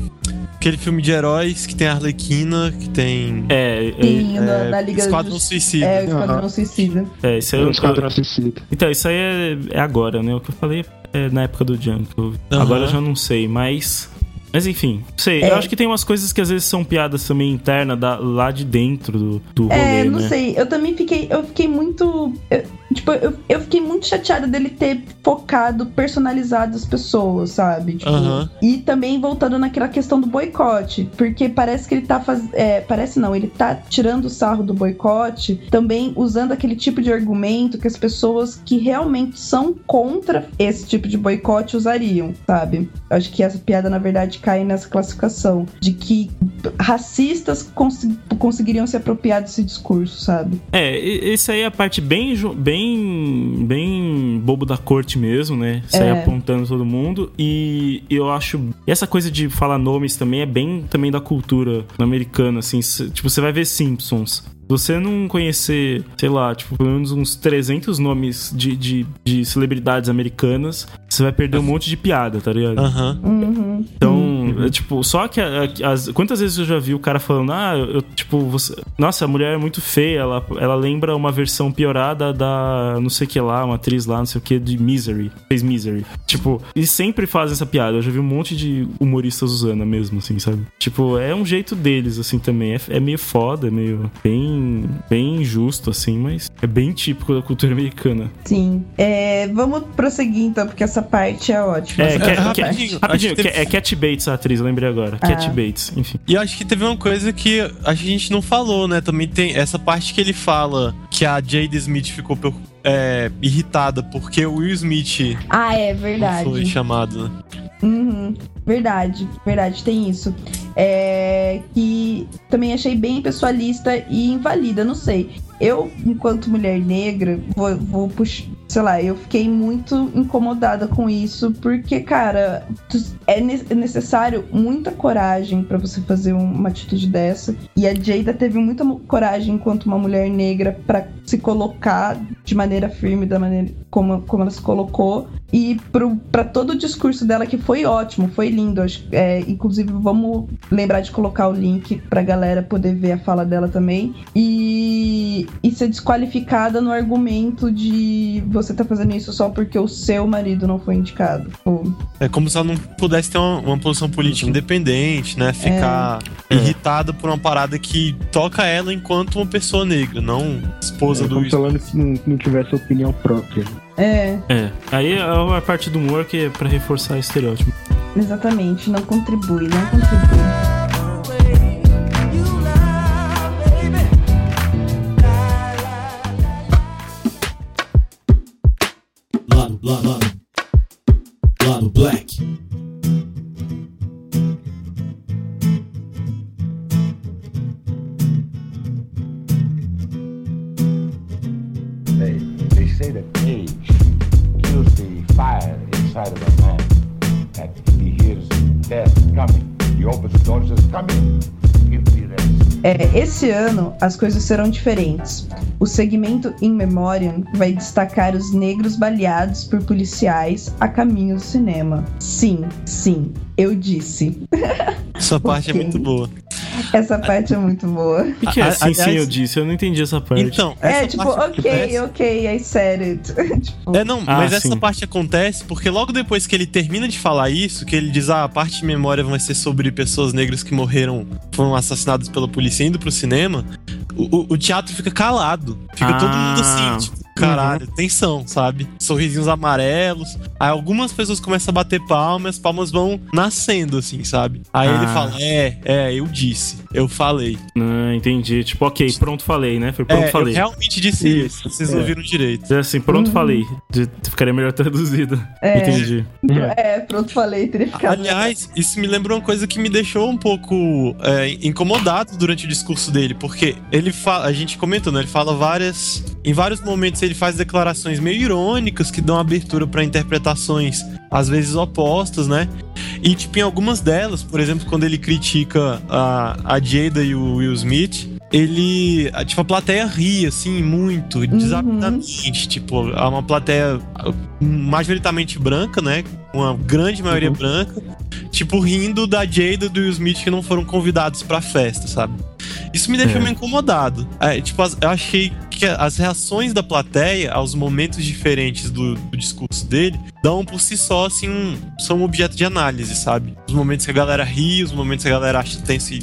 Aquele filme de heróis que tem a Arlequina, que tem. É, é, Sim, na, é, na Liga Esquadrão dos- Suicida. É, o Esquadrão. Suicida. é, isso aí É um esquadrão suicida. Então, isso aí é, é agora, né? O que eu falei é na época do Junk. Eu- Aham. Agora eu já não sei, mas. Mas enfim, não sei. É. Eu acho que tem umas coisas que às vezes são piadas também internas da- lá de dentro do, do rolê, É, não né? sei. Eu também fiquei. Eu fiquei muito. eu- tipo, eu, eu fiquei muito chateada dele ter focado, personalizado as pessoas, sabe? Tipo, Aham. E também voltando naquela questão do boicote. Porque parece que ele tá fazendo. É, parece não, ele tá tirando o sarro do boicote, também usando aquele tipo de argumento que as pessoas que realmente são contra esse tipo de boicote usariam, sabe? Acho que essa piada, na verdade, cai nessa classificação de que racistas cons- conseguiriam se apropriar desse discurso, sabe? É, esse aí é a parte bem, bem, bem bobo da corte mesmo, né? Sair É. apontando todo mundo. E eu acho. E essa coisa de falar nomes também é bem também da cultura americana, assim. Tipo, você vai ver Simpsons. Você não conhecer, sei lá, tipo, pelo menos uns 300 nomes de, de, de celebridades americanas, você vai perder um monte de piada, tá ligado? Aham. Uhum. Então, é, tipo, só que a- a- as, quantas vezes eu já vi o cara falando, ah, eu, eu, tipo, você, nossa, a mulher é muito feia, ela, ela lembra uma versão piorada da não sei o que lá, uma atriz lá, não sei o que, de Misery, fez Misery. Tipo, e sempre fazem essa piada. Eu já vi um monte de humoristas usando mesmo, assim, sabe? Tipo, é um jeito deles, assim, também. É, é meio foda, é meio bem, bem injusto, assim, mas é bem típico da cultura americana. Sim. É, vamos prosseguir então, porque essa parte é ótima. É, Ca- rapidinho, rapidinho, teve- é Cat Bates a atriz, lembrei agora. Cat Ah. Bates, enfim. E eu acho que teve uma coisa que a gente não falou, né? Também tem essa parte que ele fala que a Jade Smith ficou é, irritada porque o Will Smith Ah, é verdade. foi chamado, né? Uhum, verdade, verdade, tem isso. É, que também achei bem pessoalista e invalida, não sei. Eu, enquanto mulher negra, vou, vou puxar. Sei lá, eu fiquei muito incomodada com isso, porque, cara, é é necessário muita coragem pra você fazer um- uma atitude dessa. E a Jada teve muita coragem enquanto uma mulher negra pra se colocar de maneira firme, da maneira como, como ela se colocou. E pro, pra todo o discurso dela, que foi ótimo, foi lindo. Acho, é, inclusive, vamos lembrar de colocar o link pra galera poder ver a fala dela também. E, e ser desqualificada no argumento de você tá fazendo isso só porque o seu marido não foi indicado. É como se ela não pudesse ter uma, uma posição política independente, né? Ficar É. irritada por uma parada que toca ela enquanto uma pessoa negra, não esposa É do como se ela não, não tivesse opinião própria. é, É, aí é a parte do humor que é pra reforçar estereótipo. exatamente. Não contribui, não contribui. Black. They, they say that age kills the fire inside of a man. That he hears death coming. He opens the door and says, Come in. Give me rest. É, esse ano as coisas serão diferentes. O segmento In Memoriam vai destacar os negros baleados por policiais a caminho do cinema. Sim, sim, eu disse. Essa parte é muito boa. Essa parte é muito boa. O que, é assim, sim, eu disse? Eu não entendi essa parte. Então, É, essa tipo, parte ok, acontece- ok, I said it. tipo, É, não, Ah, mas essa sim. parte acontece porque logo depois que ele termina de falar isso, que ele diz, ah, a parte de memória vai ser sobre pessoas negras que morreram, foram assassinadas pela polícia indo pro cinema, o, o- teatro fica calado. Fica todo mundo Ah. assim, tipo, caralho, tensão, sabe? Sorrisinhos amarelos. Aí algumas pessoas começam a bater palmas, as palmas vão nascendo, assim, sabe? Aí ele Ah. fala, é, é, eu disse, eu falei. Ah, entendi. Tipo, ok, pronto, falei, né? Foi pronto, é, falei. eu realmente disse isso, vocês É. ouviram direito. É assim, pronto, Uhum. falei. De- Ficaria melhor traduzido. É. Entendi. é, pronto, falei, teria ficado. Aliás, isso me lembrou uma coisa que me deixou um pouco é, incomodado durante o discurso dele, porque ele fala, a gente comentou, né? Ele fala várias. Em vários momentos ele faz declarações meio irônicas que dão abertura para interpretações às vezes opostas, né? E, tipo, em algumas delas, por exemplo, quando ele critica a, a Jada e o Will Smith, ele. a- Tipo, a plateia ri, assim, muito, desafinadamente. Tipo, é uma plateia majoritariamente branca, né? Uma grande maioria branca. Tipo, rindo da Jada e do Will Smith que não foram convidados pra festa, sabe? Isso me deixou É. meio incomodado. É, tipo, eu achei que as reações da plateia aos momentos diferentes do, do discurso dele dão por si só, assim, um, são um objeto de análise, sabe? Os momentos que a galera ri, os momentos que a galera acha tenso e,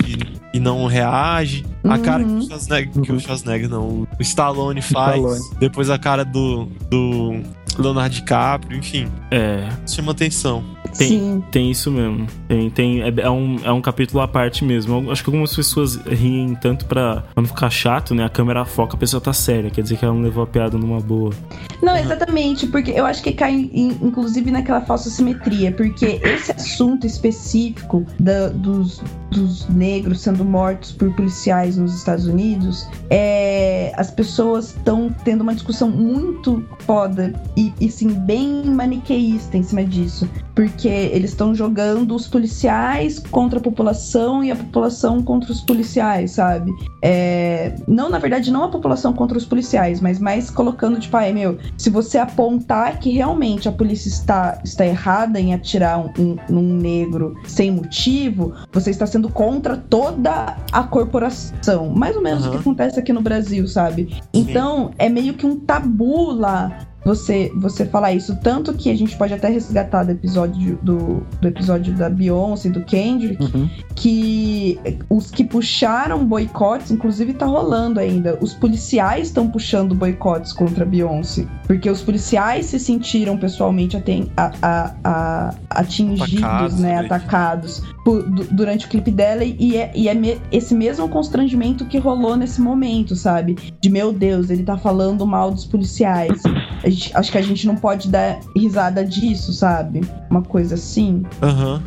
e não reage. A cara que o Schwarzenegger, que o Schwarzenegger não, o Stallone faz. Stallone. Depois a cara do, do Leonardo DiCaprio, enfim. É, chama atenção. Tem, Sim. tem isso mesmo. Tem, tem, é, é um, é um capítulo à parte mesmo. Acho que algumas pessoas riem tanto pra, pra não ficar chato, né? A câmera foca, a pessoa tá séria. Quer dizer que ela não levou a piada numa boa. Não, exatamente, porque eu acho que cai, em- inclusive, naquela falsa simetria, porque esse assunto específico da- dos, dos negros sendo mortos por policiais nos Estados Unidos, é, as pessoas estão tendo uma discussão muito foda e, e, sim, bem maniqueísta em cima disso, porque eles estão jogando os policiais contra a população e a população contra os policiais, sabe? É, não, na verdade, não a população contra os policiais, mas mais colocando, tipo, ai meu, se você apontar que realmente a polícia está, está errada em atirar um, um- num negro sem motivo, você está sendo contra toda a corporação. Mais ou menos o que acontece aqui no Brasil, sabe? Então, é meio que um tabu lá você, você falar isso. Tanto que a gente pode até resgatar do episódio do, do episódio da Beyoncé do Kendrick, Uhum. que os que puxaram boicotes, inclusive tá rolando ainda. Os policiais estão puxando boicotes contra a Beyoncé. Porque os policiais se sentiram pessoalmente aten- a- a- a- atingidos, Atacados, né? né? Atacados por- du- durante o clipe dela. E é, e é me- esse mesmo constrangimento que rolou nesse momento, sabe? De meu Deus, ele tá falando mal dos policiais. A gente- acho que a gente não pode dar risada disso, sabe? Uma coisa assim. Aham.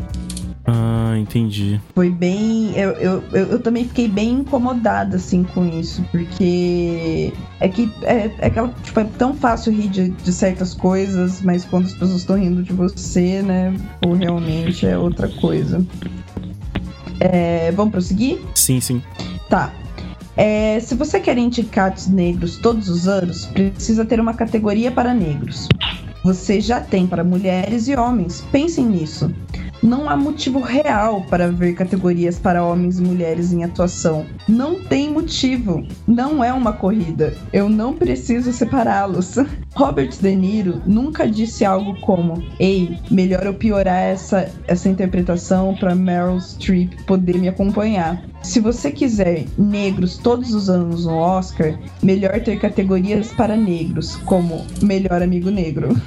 Ah, entendi. Foi bem. Eu, eu, eu, eu também fiquei bem incomodada, assim, com isso. Porque é que é, é aquela. Tipo, é tão fácil rir de, de certas coisas, mas quando as pessoas estão rindo de você, né? Ou realmente é outra coisa. É, vamos prosseguir? Sim, sim. Tá. É, se você quer indicados negros todos os anos, precisa ter uma categoria para negros. Você já tem para mulheres e homens. Pensem nisso. Não há motivo real para ver categorias para homens e mulheres em atuação. Não tem motivo. Não é uma corrida. Eu não preciso separá-los. Robert De Niro nunca disse algo como: Ei, melhor eu piorar essa, essa interpretação para Meryl Streep poder me acompanhar. Se você quiser negros todos os anos no Oscar, melhor ter categorias para negros, como Melhor Amigo Negro.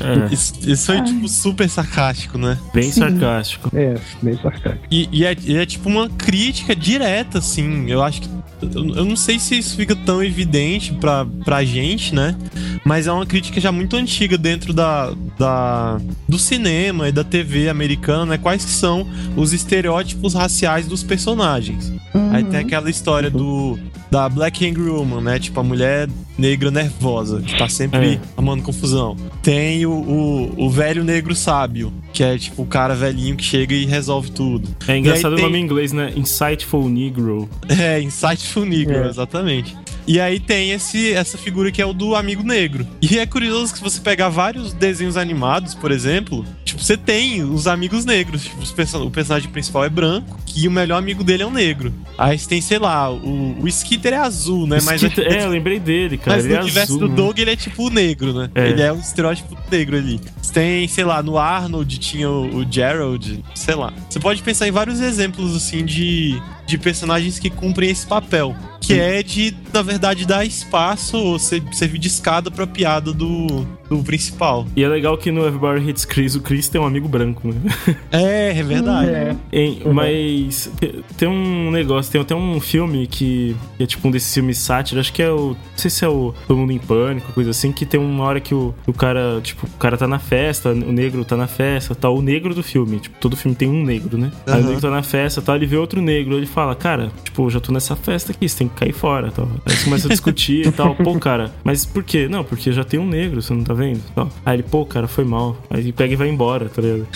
É, Isso, isso foi, tipo, super sarcástico, né? bem Sim. sarcástico. É, bem sarcástico. E, e é, e é, tipo uma crítica direta, assim. Eu acho que. Eu, eu não sei se isso fica tão evidente pra, pra gente, né? Mas é uma crítica já muito antiga dentro da, da, do cinema e da TV americana, né? Quais que são os estereótipos raciais dos personagens. Aí Uhum. tem aquela história do da Black Angry Woman, né? Tipo, a mulher negra nervosa, que tá sempre É. confusão. Tem o, o, o velho negro sábio, que é tipo o cara velhinho que chega e resolve tudo. É engraçado o aí nome tem- em inglês, né? Insightful Negro. É, Insightful Negro, É. exatamente. E aí tem esse, essa figura que é o do amigo negro. E é curioso que se você pegar vários desenhos animados, por exemplo, tipo, você tem os amigos negros. Tipo, o personagem principal é branco e o melhor amigo dele é um negro. Aí você tem, sei lá, o, o Skitter é azul, né? Mas, Skitter- é, eu lembrei dele, cara. mas no é universo azul, do né? Doug, ele é tipo o negro, né? É. Ele é o estereótipo negro ali. Você tem, sei lá, no Arnold tinha o, o Gerald, sei lá. Você pode pensar em vários exemplos, assim, de, de personagens que cumprem esse papel. Que é de, na verdade, dar espaço ou ser- servir de escada pra piada do, do principal. E é legal que no Everybody Hits Chris, o Chris tem um amigo branco, né? É, é verdade. É. Hein, Uhum. Mas te- tem um negócio, tem até um filme que, que é tipo um desses filmes sátira, acho que é o. Não sei se é o Todo Mundo em Pânico, coisa assim, que tem uma hora que o, o cara, tipo, o cara tá na festa, o negro tá na festa, tal, o negro do filme, tipo, todo filme tem um negro, né? Aí o negro tá na festa, tal, ele vê outro negro, ele fala, cara, tipo, eu já tô nessa festa aqui, você tem que cair fora, tal. Aí eles começam a discutir e tal. Pô, cara, mas por quê? Não, porque já tem um negro, você não tá vendo? Tal. Aí ele, pô, cara, foi mal. Aí ele pega e vai embora, tá ligado?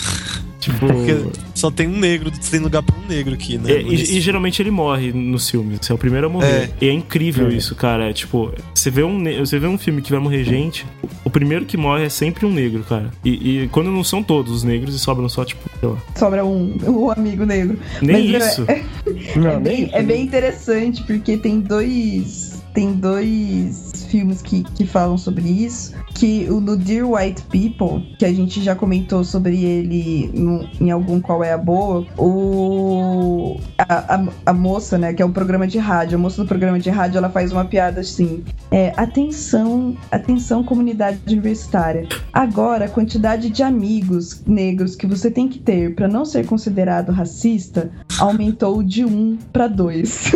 Tipo. Porque só tem um negro, tem lugar pra um negro aqui, né? É, e, e geralmente ele morre nos filmes. Você é o primeiro a morrer. É. E é incrível isso, cara. É tipo, você vê, um, você vê um filme que vai morrer gente, o- o primeiro que morre é sempre um negro, cara. E, e quando não são todos os negros e sobram só, tipo, sei lá. Sobra um, um amigo negro. Nem Mas é- isso. Não, é, nem bem, isso, é bem interessante, porque tem dois. Tem dois filmes que, que falam sobre isso. Que o no Dear White People, que a gente já comentou sobre ele no- em algum Qual é a Boa, o. A, a, a moça, né, que é o programa de rádio, a moça do programa de rádio, ela faz uma piada assim. É, atenção, atenção, comunidade universitária. Agora, a quantidade de amigos negros que você tem que ter para não ser considerado racista aumentou de um para dois.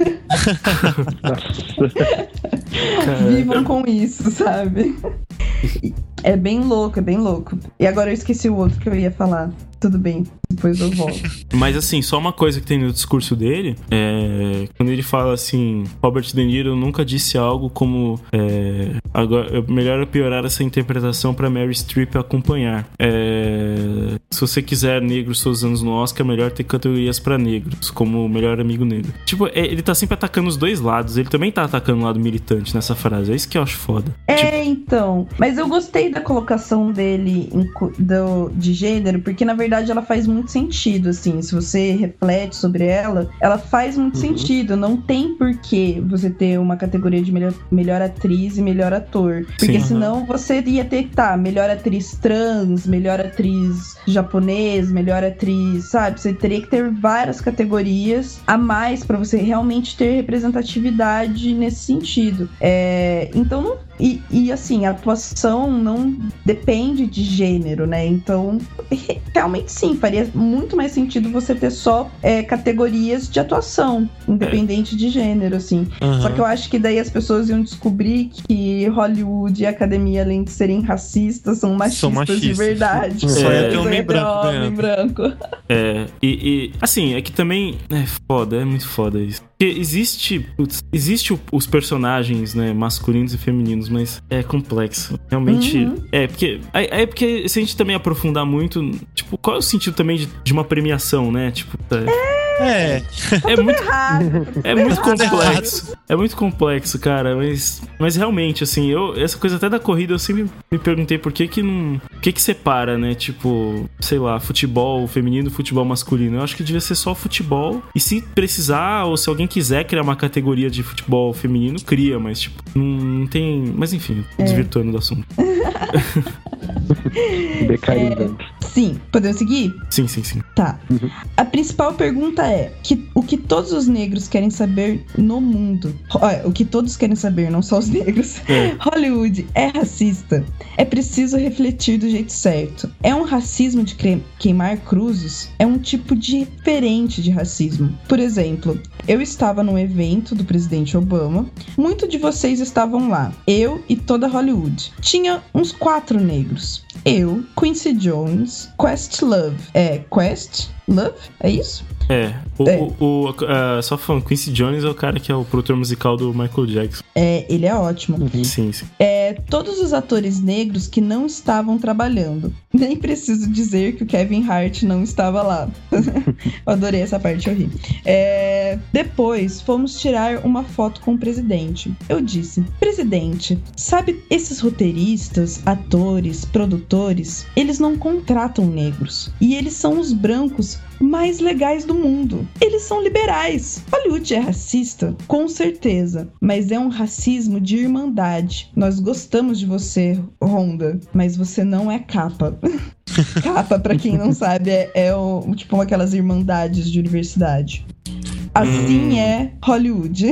Vivam com isso, sabe? É bem louco, é bem louco. E agora eu esqueci o outro que eu ia falar. Tudo bem, depois eu volto. Mas assim, só uma coisa que tem no discurso dele é quando ele fala assim, Robert De Niro nunca disse algo como é, agora é melhor eu piorar essa interpretação pra Mary Streep acompanhar. É, se você quiser negros os anos no Oscar, é melhor ter categorias pra negros, como melhor amigo negro. Tipo, é, ele tá sempre atacando os dois lados. Ele também tá atacando o lado militante nessa frase. É isso que eu acho foda. É, então. Mas eu gostei da colocação dele em do- de gênero, porque na verdade ela faz muito sentido, assim. Se você reflete sobre ela, ela faz muito sentido. Não tem por que você ter uma categoria de melhor, melhor atriz e melhor ator. Porque Sim. senão você ia ter que tá, melhor atriz trans, melhor atriz japonês, melhor atriz, sabe? Você teria que ter várias categorias a mais pra você realmente ter representatividade nesse sentido. É, então não e, e, assim, a atuação não depende de gênero, né? Então, re- realmente sim, faria muito mais sentido você ter só é, categorias de atuação, independente de gênero, assim. Aham. Só que eu acho que daí as pessoas iam descobrir que Hollywood e a academia, além de serem racistas, são machistas, São de machistas. verdade. Só ia Só ter homem branco homem branco. É, e, e, assim, é que também é foda, é muito foda isso. Porque existe, putz, existe o- os personagens, né, masculinos e femininos, mas é complexo. Realmente, Uhum. é porque aí- aí é porque se a gente também aprofundar muito, tipo, qual é o sentido também de, de uma premiação, né? Tipo, é, É, é muito Errado. é muito Tudo complexo. É muito complexo, cara. Mas, mas realmente, assim, eu, essa coisa até da corrida, eu sempre me perguntei por que que não. O que que separa, né? Tipo, sei lá, futebol feminino e futebol masculino. Eu acho que devia ser só futebol. E se precisar, ou se alguém quiser criar uma categoria de futebol feminino, cria, mas, tipo, não, não tem. Mas enfim, desvirtuando do assunto. Decaindo. Sim, podemos seguir? Sim, sim, sim. Tá. A principal pergunta é que, o que todos os negros querem saber no mundo. Olha, o que todos querem saber, não só os negros. É. Hollywood é racista? É preciso refletir do jeito certo. É um racismo de queimar cruzes? É um tipo diferente de racismo. Por exemplo, eu estava num evento do presidente Obama. Muitos de vocês estavam lá. Eu e toda Hollywood. Tinha uns quatro negros. Eu, Quincy Jones, Questlove. É, Quest? Love? É isso? É. O, É. o- o- ah, só falando, Quincy Jones é o cara que é o produtor musical do Michael Jackson. É, ele é ótimo. Sim, sim. É, todos os atores negros que não estavam trabalhando. Nem preciso dizer que o Kevin Hart não estava lá. Eu adorei essa parte, eu ri. É, depois, fomos tirar uma foto com o presidente. Eu disse: Presidente, sabe esses roteiristas, atores, produtores? Eles não contratam negros. E eles são os brancos mais legais do mundo. Eles são liberais. Hollywood é racista? Com certeza. Mas é um racismo de irmandade. Nós gostamos de você, Honda, mas você não é capa. capa, pra quem não sabe, é, é o, tipo aquelas irmandades de universidade. Assim é Hollywood.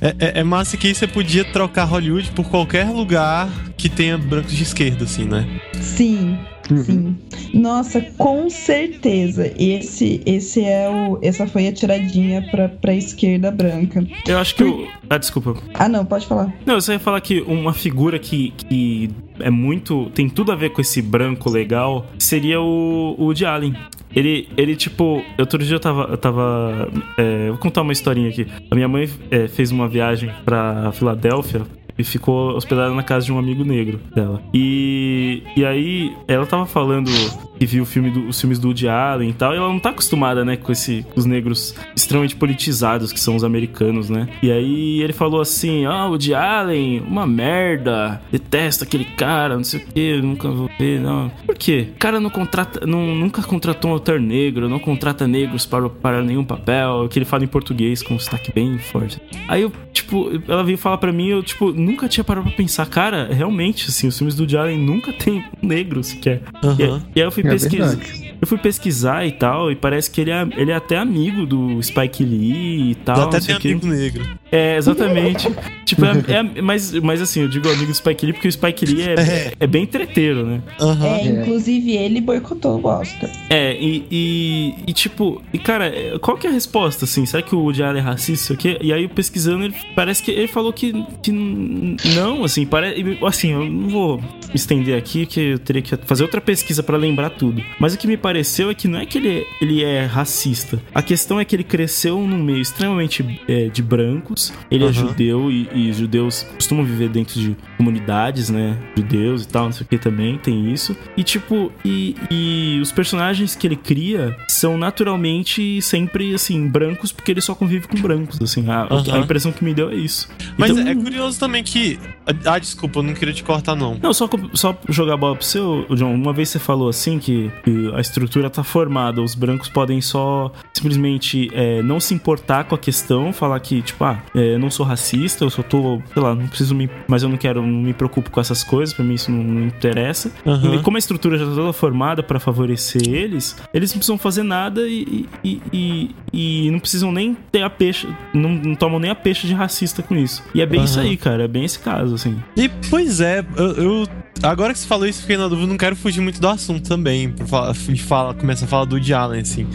é, é- é massa que aí você podia trocar Hollywood por qualquer lugar que tenha brancos de esquerda, assim, né? Sim, sim. Nossa, com certeza. Esse, esse é o, essa foi a tiradinha pra, pra esquerda branca. Eu acho que o. Ah, desculpa. Ah, não, pode falar. Não, eu só ia falar que uma figura que, que é muito. tem tudo a ver com esse branco legal seria o, o de Allen. Ele, ele tipo, outro dia eu tava. Eu tava é, vou contar uma historinha aqui. A minha mãe é, fez uma viagem pra Filadélfia e ficou hospedada na casa de um amigo negro dela. E, e aí ela tava falando que viu o filme do- os filmes do Woody Allen e tal, e ela não tá acostumada, né, com esse, com os negros extremamente politizados que são os americanos, né? E aí ele falou assim: Ah, o Woody Allen, uma merda, detesto aquele cara, não sei o que, nunca vou ver, não. Por quê? O cara não contrata, não, nunca contratou um autor negro, não contrata negros para, para nenhum papel, que ele fala em português com um sotaque bem forte. Aí eu, tipo, ela veio falar pra mim, eu, tipo, nunca tinha parado pra pensar, cara, realmente, assim, os filmes do Woody Allen nunca tem um negro sequer. E, e aí eu fui É pesquisar. verdade. Eu fui pesquisar e tal, e parece que ele é, ele é até amigo do Spike Lee e tal. Até tem o amigo negro. É, exatamente. tipo, é, é- mas, mas assim, eu digo amigo do Spike Lee porque o Spike Lee é, É. é bem treteiro, né? Aham. É, inclusive ele boicotou o Oscar. É, e, e, e, tipo, e cara, é, qual que é a resposta, assim? Será que o Woody Allen é racista? o quê? E aí, pesquisando, ele, parece que ele falou que, que não, assim, parece. Assim, eu não vou me estender aqui, que eu teria que fazer outra pesquisa pra lembrar tudo. Mas o que me pareceu é que não é que ele, ele é racista. A questão é que ele cresceu num meio extremamente é, de brancos, ele é Aham. judeu e, e judeus costumam viver dentro de comunidades, né? Judeus e tal, não sei o que também, tem isso. E tipo, e, e os personagens que ele cria são naturalmente sempre, assim, brancos, porque ele só convive com brancos, assim. A, a Aham. impressão que me deu é isso. Mas Então- é curioso também que. Ah, desculpa, eu não queria te cortar, não. Não, só, só jogar a bola pro seu, John. Uma vez você falou assim que, que a estrutura tá formada, os brancos podem só simplesmente é, não se importar com a questão, falar que, tipo, ah, é, eu não sou racista, eu só tô, sei lá, não preciso me. Mas eu não quero, não me preocupo com essas coisas, pra mim isso não, não interessa. Aham. E como a estrutura já tá toda formada pra favorecer eles, eles não precisam fazer nada e, e, e, e não precisam nem ter a peixe, não, não tomam nem a peixe de racista com isso. E é bem isso Aham. aí, cara, é bem esse caso, assim. E, pois é, eu, eu- Agora que você falou isso, fiquei na dúvida, não quero fugir muito do assunto também. Por falar, fala, começa a falar do Woody Allen, assim.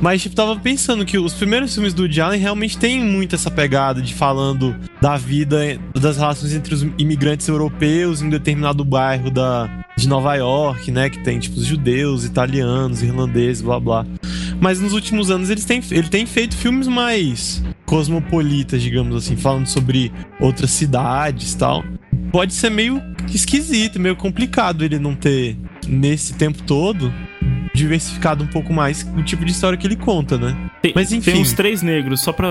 Mas, tipo, tava pensando que os primeiros filmes do Woody Allen realmente tem muito essa pegada de falando da vida, das relações entre os imigrantes europeus em determinado bairro da, de Nova York, né? Que tem, tipo, os judeus, italianos, irlandeses, blá blá. Mas nos últimos anos eles têm, ele tem feito filmes mais cosmopolitas, digamos assim, falando sobre outras cidades e tal. Pode ser meio esquisito, meio complicado ele não ter, nesse tempo todo, diversificado um pouco mais o tipo de história que ele conta, né? Tem, Mas, enfim. tem uns três negros, só pra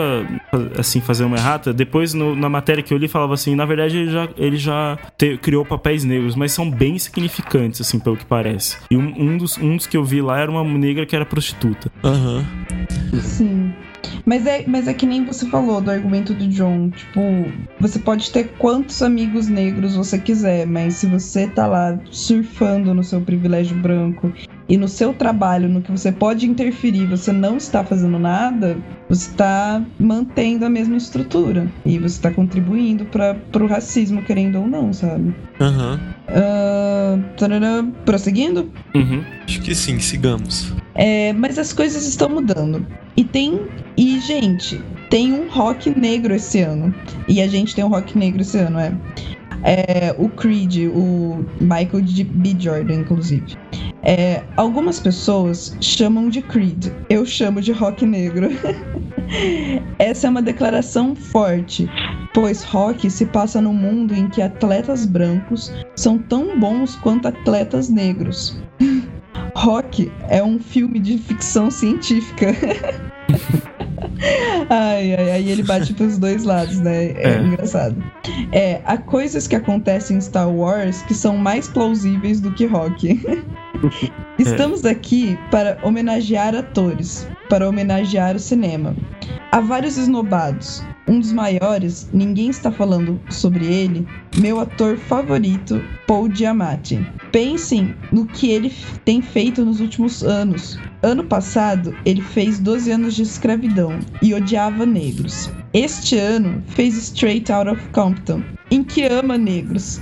assim, fazer uma errata. Depois, no- na matéria que eu li, falava assim: na verdade, ele já, ele já te- criou papéis negros, mas são bem significantes, assim, pelo que parece. E um, um dos, um dos que eu vi lá era uma negra que era prostituta. Aham. Sim. Mas é, mas é que nem você falou do argumento do John. Tipo, você pode ter quantos amigos negros você quiser, mas se você tá lá surfando no seu privilégio branco e no seu trabalho, no que você pode interferir, você não está fazendo nada, você está mantendo a mesma estrutura. E você está contribuindo para pro racismo, querendo ou não, sabe? Aham. Ah, tarará, prosseguindo? Uhum. Acho que sim, sigamos. É, mas as coisas estão mudando. E tem. E, gente, tem um rock negro esse ano. E a gente tem um rock negro esse ano, é. É, o Creed, o Michael B. Jordan, inclusive. É, algumas pessoas chamam de Creed. Eu chamo de rock negro. Essa é uma declaração forte, pois rock se passa num mundo em que atletas brancos são tão bons quanto atletas negros. Rock é um filme de ficção científica. ai, ai, aí ele bate pros dois lados, né? É, É. engraçado. É, há coisas que acontecem em Star Wars que são mais plausíveis do que rock. Estamos aqui para homenagear atores, para homenagear o cinema. Há vários esnobados. Um dos maiores, ninguém está falando sobre ele, meu ator favorito, Paul Giamatti. Pensem no que ele tem feito nos últimos anos. Ano passado, ele fez 12 anos de escravidão e odiava negros. Este ano, fez Straight Outta Compton, em que ama negros.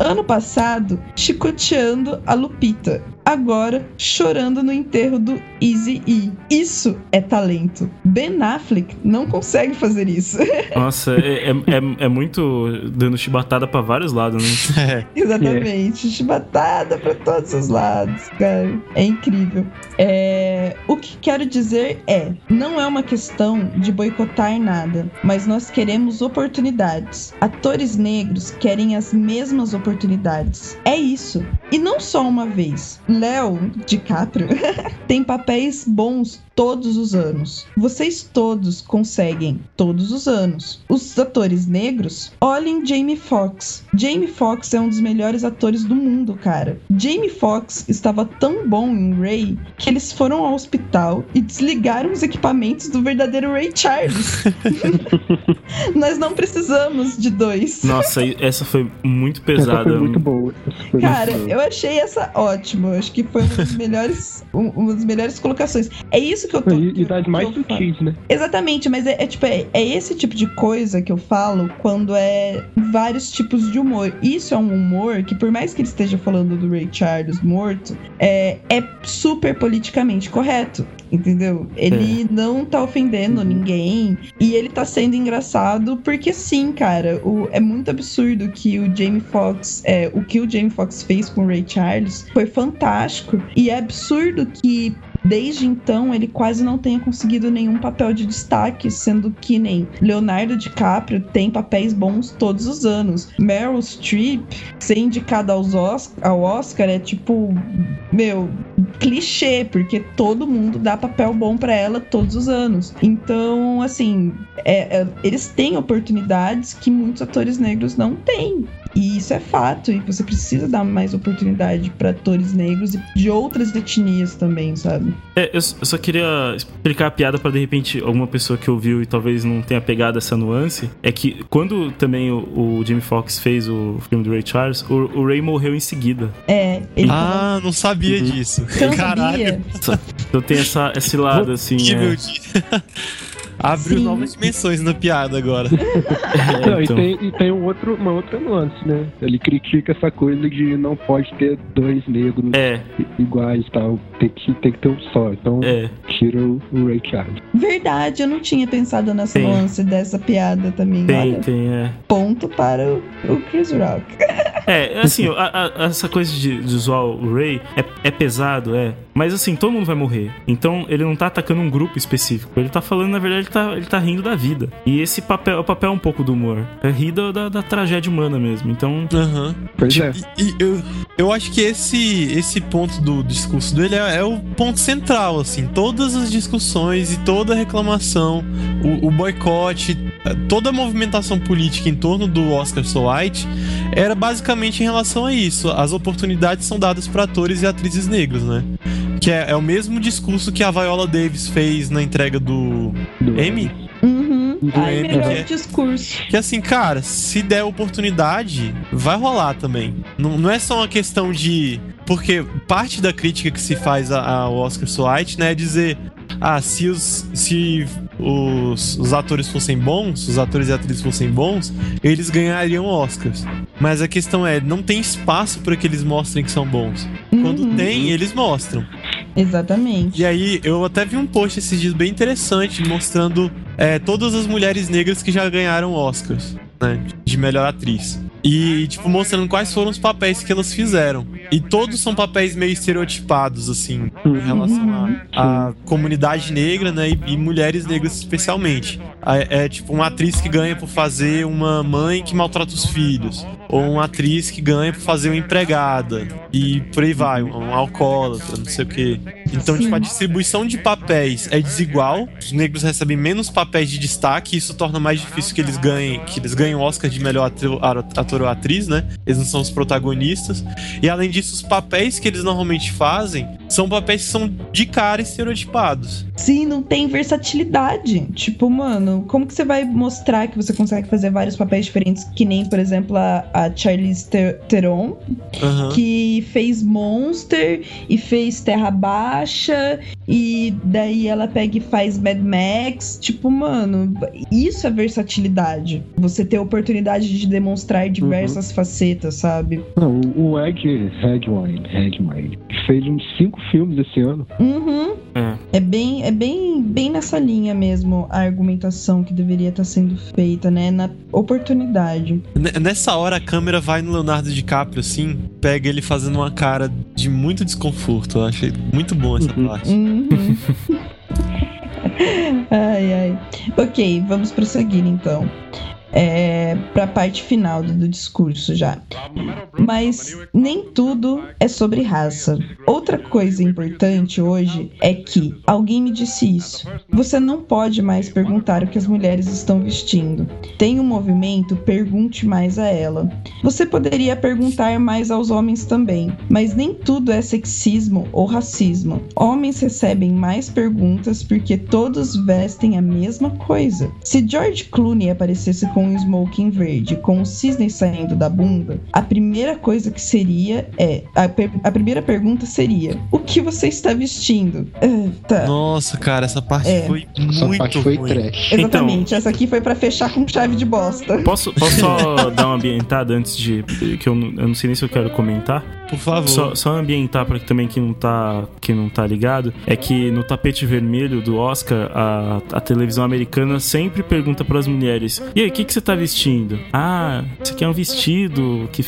Ano passado, chicoteando a Lupita. Agora, chorando no enterro do Easy E. Isso é talento. Ben Affleck não consegue fazer isso. Nossa, é, é, é, é muito dando chibatada pra vários lados, né? É. Exatamente. Chibatada pra todos os lados, cara. É incrível. É, É, o que quero dizer é, não é uma questão de boicotar nada, mas nós queremos oportunidades. Atores negros querem as mesmas oportunidades. É isso. E não só uma vez. Léo DiCaprio tem papéis bons todos os anos. Vocês todos conseguem todos os anos. Os atores negros, olhem Jamie Foxx. Jamie Foxx é um dos melhores atores do mundo, cara. Jamie Foxx estava tão bom em Ray que eles foram ao hospital e desligaram os equipamentos do verdadeiro Ray Charles. Nós não precisamos de dois. Nossa, essa foi muito Essa pesada. foi muito boa. Essa foi Cara, muito boa. eu achei essa ótima. Eu acho que foi uma das melhores, um- uma das melhores colocações. É isso que eu tô. Que e das eu- mais eu sutis, né? Exatamente, mas é, é tipo, é, é esse tipo de coisa que eu falo quando é vários tipos de humor. Isso é um humor que, por mais que ele esteja falando do Ray Charles morto, é, é super politicamente correto. Entendeu? Ele não tá ofendendo ninguém. E ele tá sendo engraçado porque sim, cara. O, é muito absurdo que o Jamie Foxx. É, o que o Jamie Foxx fez com o Ray Charles foi fantástico. E é absurdo que Desde então, ele quase não tenha conseguido nenhum papel de destaque, sendo que nem Leonardo DiCaprio tem papéis bons todos os anos. Meryl Streep ser indicada aos Os- ao Oscar é tipo, meu, clichê, porque todo mundo dá papel bom pra ela todos os anos. Então, assim, é- é- eles têm oportunidades que muitos atores negros não têm. E isso é fato, e você precisa dar mais oportunidade pra atores negros e de outras etnias também, sabe? É, eu só queria explicar a piada pra de repente alguma pessoa que ouviu e talvez não tenha pegado essa nuance. É que quando também o, o Jamie Foxx fez o filme do Ray Charles, o, o Ray morreu em seguida. É, ele Ah, não sabia disso. Você não Caralho. sabia? Então tem essa, esse lado, assim. Que é. Abriu Sim. novas dimensões na piada agora. É, Não, então. e tem, e tem um outro, uma outra nuance, né? Ele critica essa coisa de não pode ter dois negros É, iguais e tal. Tem que, tem que ter um só. Então é. tira o, o Ray Charles. Verdade, eu não tinha pensado nessa Tem. nuance dessa piada também. Tem, Olha, tem, é. ponto para o, o Chris Rock. É, assim, a- a- essa coisa de, de zoar o Ray é, é pesado, é. Mas assim, todo mundo vai morrer. Então ele não tá atacando um grupo específico. Ele tá falando, na verdade, tá, ele tá rindo da vida. E esse papel é o papel um pouco do humor. É rir da, da, da tragédia humana mesmo. Então. Aham. Pois é. E, e eu, eu acho que esse, esse ponto do discurso dele é, é o ponto central, assim. Todas as discussões e toda a reclamação, o, o boicote, toda a movimentação política em torno do Oscar So White era basicamente em relação a isso. As oportunidades são dadas para atores e atrizes negros, né? Que é, é o mesmo discurso que a Viola Davis fez na entrega do Do- Emmy. Uhum. Ai, Emmy, melhor é. discurso. Que assim, cara, se der oportunidade, vai rolar também. Não, não é só uma questão de. Porque parte da crítica que se faz a- ao Oscar So White, né, é dizer. Ah, se os, se os, os atores fossem bons, os atores e atrizes fossem bons, eles ganhariam Oscars. Mas a questão é, não tem espaço para que eles mostrem que são bons. Quando Uhum. tem, eles mostram. Exatamente. E aí, eu até vi um post esses dias bem interessante mostrando é, todas as mulheres negras que já ganharam Oscars, né? De melhor atriz. E, tipo, mostrando quais foram os papéis que elas fizeram. E todos são papéis meio estereotipados, assim, em relação à comunidade negra, né? E, e mulheres negras especialmente. É, é, tipo uma atriz que ganha por fazer uma mãe que maltrata os filhos. Ou uma atriz que ganha por fazer uma empregada. E por aí vai, um, um alcoólatra, não sei o quê. Então, tipo, a distribuição de papéis é desigual. Os negros recebem menos papéis de destaque. E isso torna mais difícil que eles ganhem, que eles ganhem o Oscar de melhor ator, ator ou atriz, né? Eles não são os protagonistas. E além disso, os papéis que eles normalmente fazem são papéis que são de cara estereotipados. Sim, não tem versatilidade. Tipo, mano, como que você vai mostrar que você consegue fazer vários papéis diferentes? Que nem, por exemplo, a, a Charlize Theron, Aham. que fez Monster e fez Terra Baixa, e daí ela pega e faz Mad Max. Tipo, mano, isso é versatilidade. Você ter a oportunidade de demonstrar diversas facetas, sabe? Não, o, Ed Redwine, Redwine fez uns cinco filmes esse ano. Uhum. É. É bem, é bem bem nessa linha mesmo a argumentação que deveria estar sendo feita, né? Na oportunidade. N- Nessa hora a câmera vai no Leonardo DiCaprio assim, pega ele fazendo uma cara de muito desconforto. Eu achei muito bom essa Uhum. parte. Uhum. ai, ai. Ok, vamos prosseguir então. É, para a parte final do, do discurso já. Mas nem tudo é sobre raça. Outra coisa importante hoje é que alguém me disse isso. Você não pode mais perguntar o que as mulheres estão vestindo. Tem um movimento, pergunte mais a ela. Você poderia perguntar mais aos homens também, mas nem tudo é sexismo ou racismo. Homens recebem mais perguntas porque todos vestem a mesma coisa. Se George Clooney aparecesse com um smoking verde, com o cisne saindo da bunda, a primeira coisa que seria é. A, a primeira pergunta seria: O que você está vestindo? Ah, tá. Nossa, cara, essa parte É. foi Essa muito parte foi ruim. trash. Exatamente, essa aqui foi pra fechar com chave de bosta. Posso, posso só dar uma ambientada antes de. que eu não, eu não sei nem se eu quero comentar? Por favor. Só, só ambientar para que também quem não, tá, quem não tá ligado, é que no tapete vermelho do Oscar, a, a televisão americana sempre pergunta para as mulheres: E aí, o que, que você tá vestindo? Ah, isso aqui é um vestido que.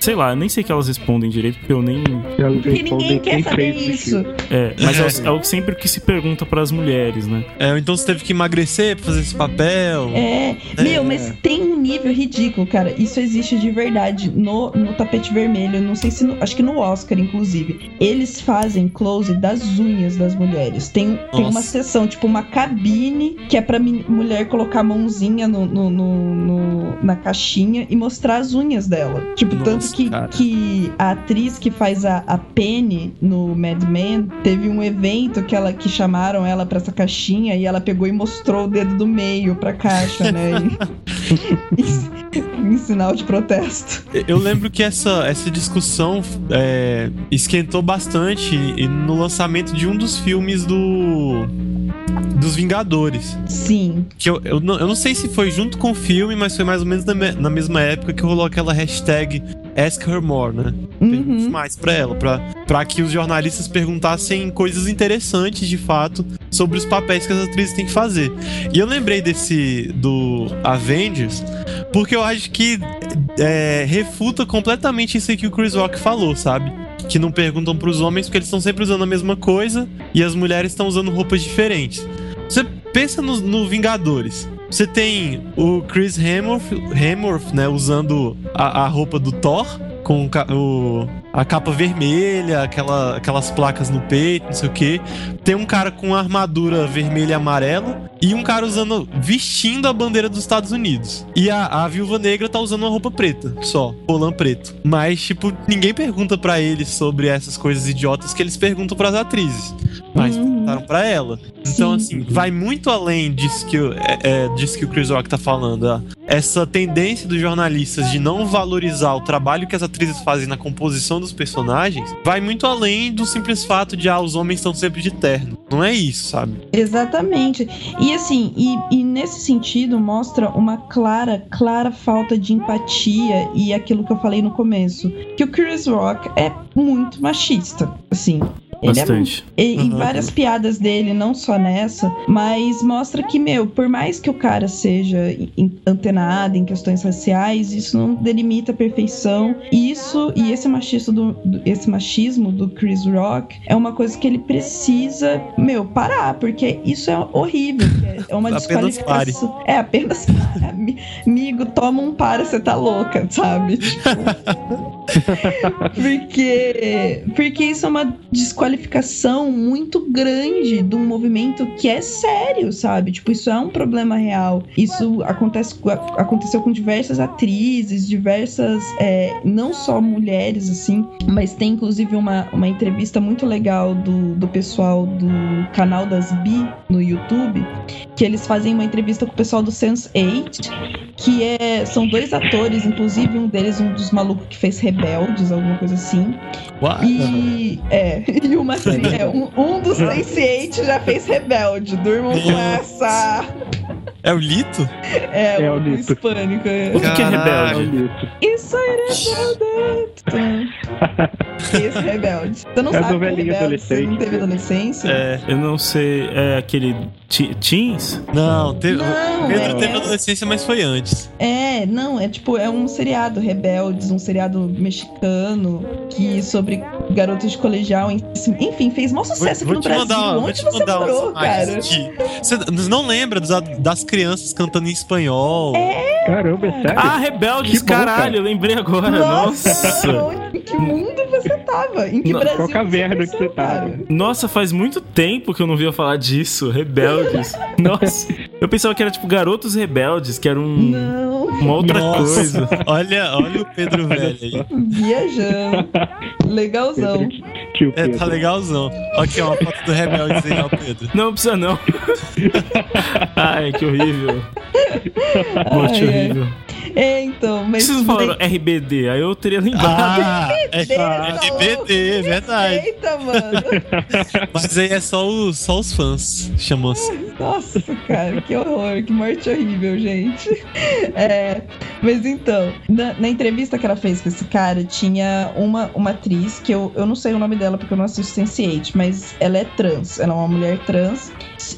Sei lá, nem sei que elas respondem direito, porque eu nem. Porque ninguém quer saber o isso. É, mas é, o- é o sempre que se pergunta para as mulheres, né? É, então você teve que emagrecer pra fazer esse papel. É, meu, mas tem um nível ridículo, cara. Isso existe de verdade no, no tapete vermelho. Não sei se. no- acho que no Oscar, inclusive. Eles fazem close das unhas das mulheres. Tem, tem uma seção, tipo uma cabine, que é pra mulher colocar a mãozinha no, no- no- no- na caixinha e mostrar as unhas dela. Tipo, Nossa, tanto que, cara. que a atriz que faz a, a Penny no Mad Men teve um evento que, ela, que chamaram ela pra essa caixinha e ela pegou e mostrou o dedo do meio pra caixa, né? E- em sinal de protesto. Eu lembro que essa, essa discussão é, esquentou bastante no lançamento de um dos filmes do. Dos Vingadores. Sim. Que eu, eu, não, eu não sei se foi junto com o filme, mas foi mais ou menos na, me- na mesma época que rolou aquela hashtag Ask Her More, né? Uhum. mais pra ela, pra, pra que os jornalistas perguntassem coisas interessantes de fato sobre os papéis que as atrizes têm que fazer. E eu lembrei desse do Avengers, porque eu acho que é, refuta completamente isso que o Chris Rock falou, sabe? Que não perguntam pros homens porque eles estão sempre usando a mesma coisa e as mulheres estão usando roupas diferentes. Você pensa no, no Vingadores. Você tem o Chris Hemsworth né, usando a, a roupa do Thor, com o a capa vermelha, aquela, aquelas placas no peito, não sei o que. Tem um cara com armadura vermelha e amarela e um cara usando, vestindo a bandeira dos Estados Unidos. E a, a viúva negra tá usando uma roupa preta, só, colã preto. Mas, tipo, ninguém pergunta pra eles sobre essas coisas idiotas que eles perguntam pras atrizes. Mas Uhum. Perguntaram pra ela. Então, Sim. assim, vai muito além disso que, o- é, é, disso que o Chris Rock tá falando. ó. Essa tendência dos jornalistas de não valorizar o trabalho que as atrizes fazem na composição dos personagens vai muito além do simples fato de, ah, os homens estão sempre de terno. Não é isso, sabe? Exatamente. E assim, e, e nesse sentido mostra uma clara, clara falta de empatia e aquilo que eu falei no começo. Que o Chris Rock é muito machista. Assim. Ele é Bastante. E, em Uhum. várias piadas dele, não só nessa, mas mostra que, meu, por mais que o cara seja antenado em questões raciais, isso não delimita a perfeição. Isso e esse machismo do, do- esse machismo do Chris Rock é uma coisa que ele precisa, meu, parar, porque isso é horrível. É é uma desqualificação. É, apenas Ami- amigo, toma um para, você tá louca, sabe? Tipo, porque, porque isso é uma desqualificação muito grande de um movimento que é sério, sabe? Tipo, isso é um problema real. Isso acontece, aconteceu com diversas atrizes, diversas, é, não só mulheres, assim, mas tem inclusive uma, uma entrevista muito legal do, do pessoal do canal das Bi no YouTube, que eles fazem uma entrevista com o pessoal do Sense8, que é, são dois atores, inclusive um deles, um dos malucos que fez Rebeldes, alguma coisa assim. Uau. E, é, e uma, é, um, um dos Sense8 já fez Rebelde. Durmam com essa. É o Lito? É, É o, o Lito. hispânico. é. O que, que é Caralho. rebelde? Isso. É rebelde. Isso, rebelde. Você não É a sabe o que é rebelde, você não adolescente. teve adolescência? É. Eu não sei. É aquele. Te- Teens? Não, teve, Não, Pedro é- teve é- adolescência, mas foi antes. É, não, é tipo, é um seriado Rebeldes, um seriado mexicano que sobre garotos de colegial, enfim, fez maior sucesso Vou, aqui vou no te Brasil. mandar, vou Onde te você mandar morou, cara? Você não lembra dos- das crianças cantando em espanhol? Caramba, é sério? Ah, Rebeldes, Que bom, caralho, cara. eu lembrei agora. Nossa, Nossa. em que mundo você tava? Em que Não, Brasil qual caverna você que você tava? Nossa, faz muito tempo que eu não via falar disso. Rebeldes. Nossa. Eu pensava que era tipo Garotos Rebeldes, que era um, Não, uma outra Nossa. coisa. Olha, olha o Pedro velho aí. viajando. Legalzão. Pedro, É, tá legalzão. Aqui, ó, uma foto do Rebeldes aí, ó, Pedro. Não, precisa não. Ai, que horrível. Morte horrível. É, então, mas. Vocês falaram RBD, aí eu teria lembrado. Ah, é Deus, RBD, verdade. Eita, mano. Mas aí é só os, só os fãs, chamam-se. Nossa, cara, que horror, que morte horrível, gente. É, mas então, na, na entrevista que ela fez com esse cara, tinha uma, uma atriz, que eu, eu não sei o nome dela porque eu não assisto Sense8, mas ela é trans, ela é uma mulher trans.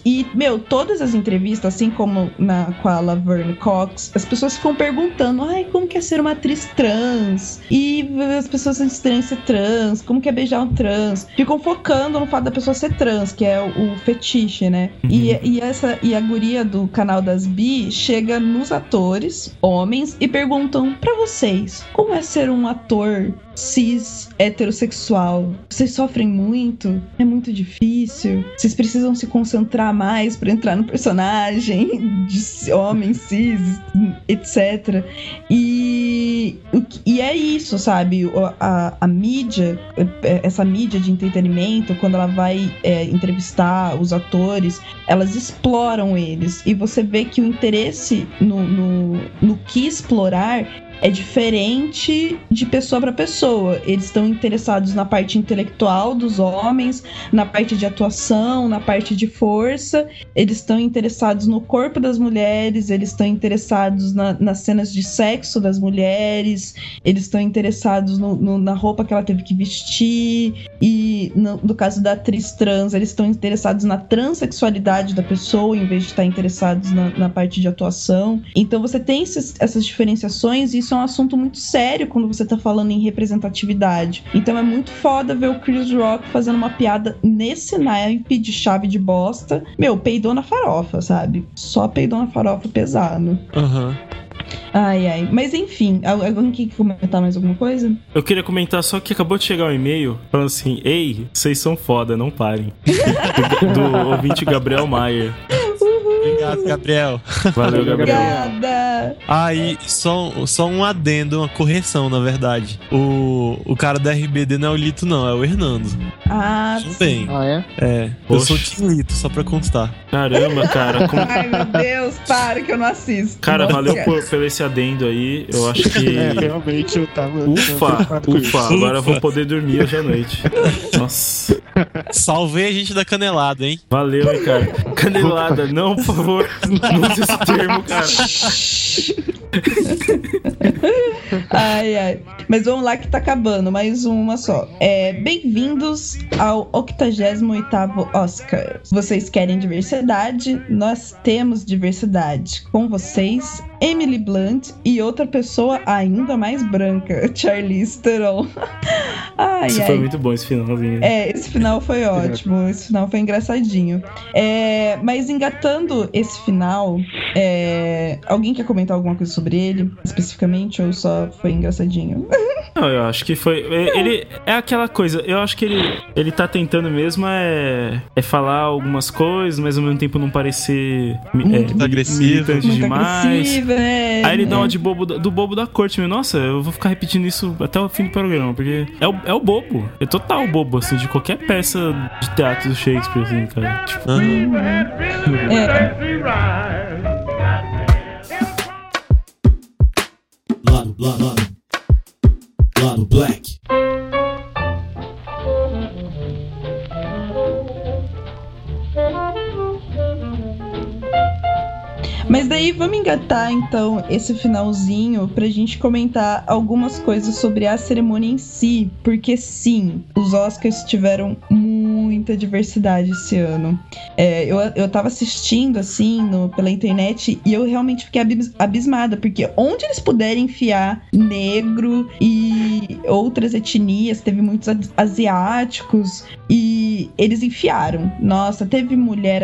E, meu, todas as entrevistas, assim como na, com a Laverne Cox, as pessoas ficam perguntando, ai, como que é ser uma atriz trans? E as pessoas têm experiência trans, como que é beijar um trans? Ficam focando no fato da pessoa ser trans, que é o, o fetiche, né? E, e, essa, e a guria do canal das Bi chega nos atores, homens, e perguntam pra vocês, como é ser um ator cis heterossexual? Vocês sofrem muito? É muito difícil? Vocês precisam se concentrar mais pra entrar no personagem de homem cis, etc. E, e é isso, sabe? A, a mídia, é, essa mídia de entretenimento, quando ela vai é, entrevistar os atores, elas exploram eles. E você vê que o interesse no, no, no que explorar é diferente de pessoa para pessoa. Eles estão interessados na parte intelectual dos homens, na parte de atuação, na parte de força. Eles estão interessados no corpo das mulheres, eles estão interessados na- nas cenas de sexo das mulheres, eles estão interessados no- no- na roupa que ela teve que vestir. E no, no caso da atriz trans, eles estão interessados na transexualidade da pessoa, em vez de estar interessados na, na parte de atuação. Então você tem esses- essas diferenciações e isso é um assunto muito sério quando você tá falando em representatividade. Então é muito foda ver o Chris Rock fazendo uma piada nesse naipe de chave de bosta. Meu, peidou na farofa, sabe? Só peidou na farofa pesado. Aham. Ai, ai. Mas enfim, al- alguém quer comentar mais alguma coisa? Eu queria comentar só que acabou de chegar um e-mail falando assim: Ei, vocês são foda, não parem. Do, do ouvinte Gabriel Maier. Obrigado, Gabriel. Valeu, Gabriel. Obrigada! Aí, só, só um adendo, uma correção, na verdade. O, o cara da RBD não é o Lito, não, é o Hernando. Ah, Também. Ah, é? É, eu Poxa. sou Tim Lito, só pra constar. Caramba, cara. como- ai meu Deus, para que eu não assisto. Cara, Nossa, valeu por, pelo esse adendo aí. Eu acho que. É, realmente eu tava. eu Ufa, com isso. ufa, agora eu vou poder dormir hoje à noite. Nossa, Salvei a gente da canelada, hein? valeu, hein, cara. Canelada, não, por favor, não use esse termo, cara. Ai, ai. Mas vamos lá que tá acabando, mais uma só. É, Bem-vindos ao 88º Oscar. Vocês querem diversidade? Nós temos diversidade. Com vocês, Emily Blunt e outra pessoa ainda mais branca, Charlize Theron. Ai, Isso ai. foi muito bom, esse finalzinho. É, esse final foi ótimo. Esse final foi engraçadinho. É, mas engatando esse final, é, alguém quer comentar alguma coisa sobre ele, especificamente, ou só foi engraçadinho? Não, eu acho que foi. é- Ele é aquela coisa. Eu acho que ele, ele tá tentando mesmo é, é falar algumas coisas, mas ao mesmo tempo não parecer é, Muito agressivo. Muito demais. agressiva, né? Aí ele dá É. uma de bobo da- do bobo da corte, meu. Nossa, eu vou ficar repetindo isso até o fim do programa, porque é o, é o bobo. É total bobo, assim, de qualquer peça de teatro do Shakespeare, assim, cara. Tipo, Aham. É, Lado, lado, lado. Lado Black. Daí vamos engatar então esse finalzinho pra gente comentar algumas coisas sobre a cerimônia em si, porque sim, os Oscars tiveram muita diversidade esse ano. É, eu, eu tava assistindo assim no, pela internet e eu realmente fiquei abis- abismada, porque onde eles puderem enfiar negro e outras etnias, teve muitos asiáticos e eles enfiaram. Nossa, teve mulher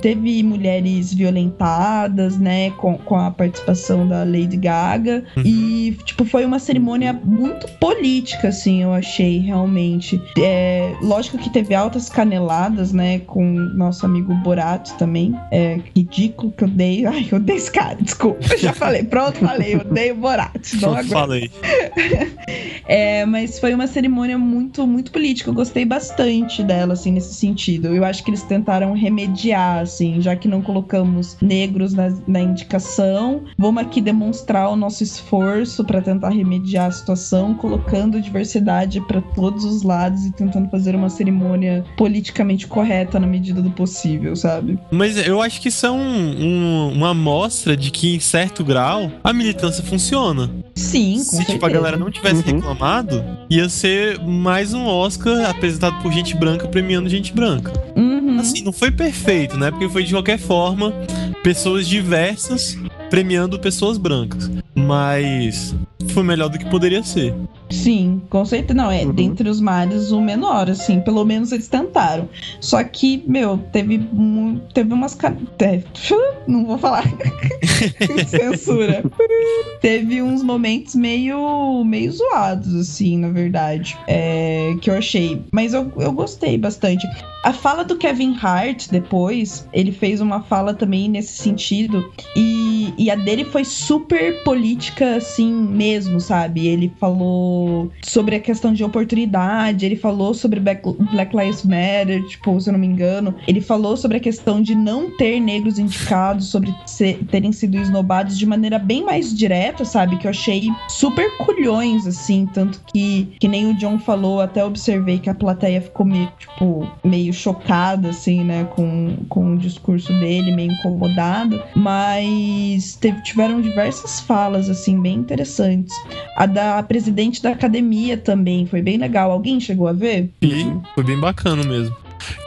teve mulheres violentadas, né, com, com a participação da Lady Gaga e tipo foi uma cerimônia muito política, assim, eu achei realmente. É, lógico que teve altas caneladas, né, com nosso amigo Borat também. É ridículo que eu dei. Ai, eu odeio esse cara, desculpa. Eu já falei, pronto, falei, eu odeio Borat. Não aguento. Falei. É, mas foi uma cerimônia muito, muito política. Eu gostei bastante dela, assim, nesse sentido. Eu acho que eles tentaram remediar, assim, já que não colocamos negros na, na indicação. Vamos aqui demonstrar o nosso esforço para tentar remediar a situação, colocando diversidade para todos os lados e tentando fazer uma cerimônia politicamente correta na medida do possível, sabe? Mas eu acho que isso é um- uma amostra de que, em certo grau, a militância funciona. Sim, com Se certeza. tipo, a galera não tivesse Uhum. reclamado, ia ser mais um Oscar apresentado por gente branca premiando gente branca. Uhum. Assim, não foi perfeito, né? Porque foi de qualquer forma pessoas diversas premiando pessoas brancas. Mas foi melhor do que poderia ser. Sim, com certeza. Não, é Uhum. dentre os mares o menor, assim. Pelo menos eles tentaram. Só que, meu, teve, teve umas. Não vou falar. Censura. teve uns momentos meio, meio zoados, assim, na verdade. É, que eu achei. Mas eu, eu gostei bastante. A fala do Kevin Hart depois, ele fez uma fala também nesse sentido. E, e a dele foi super política, assim mesmo, sabe? Ele falou sobre a questão de oportunidade, ele falou sobre Black, Lives Matter, tipo, se eu não me engano. Ele falou sobre a questão de não ter negros indicados, sobre ser- terem sido esnobados de maneira bem mais direta, sabe? Que eu achei super culhões, assim. Tanto que, que nem o John falou, até observei que a plateia ficou meio, tipo, meio chocada, assim, né? Com, com o discurso dele, meio incomodada. Mas teve- tiveram diversas falas, assim, bem interessantes. A da presidente da academia também foi bem legal. Alguém chegou a ver? E foi bem bacana mesmo.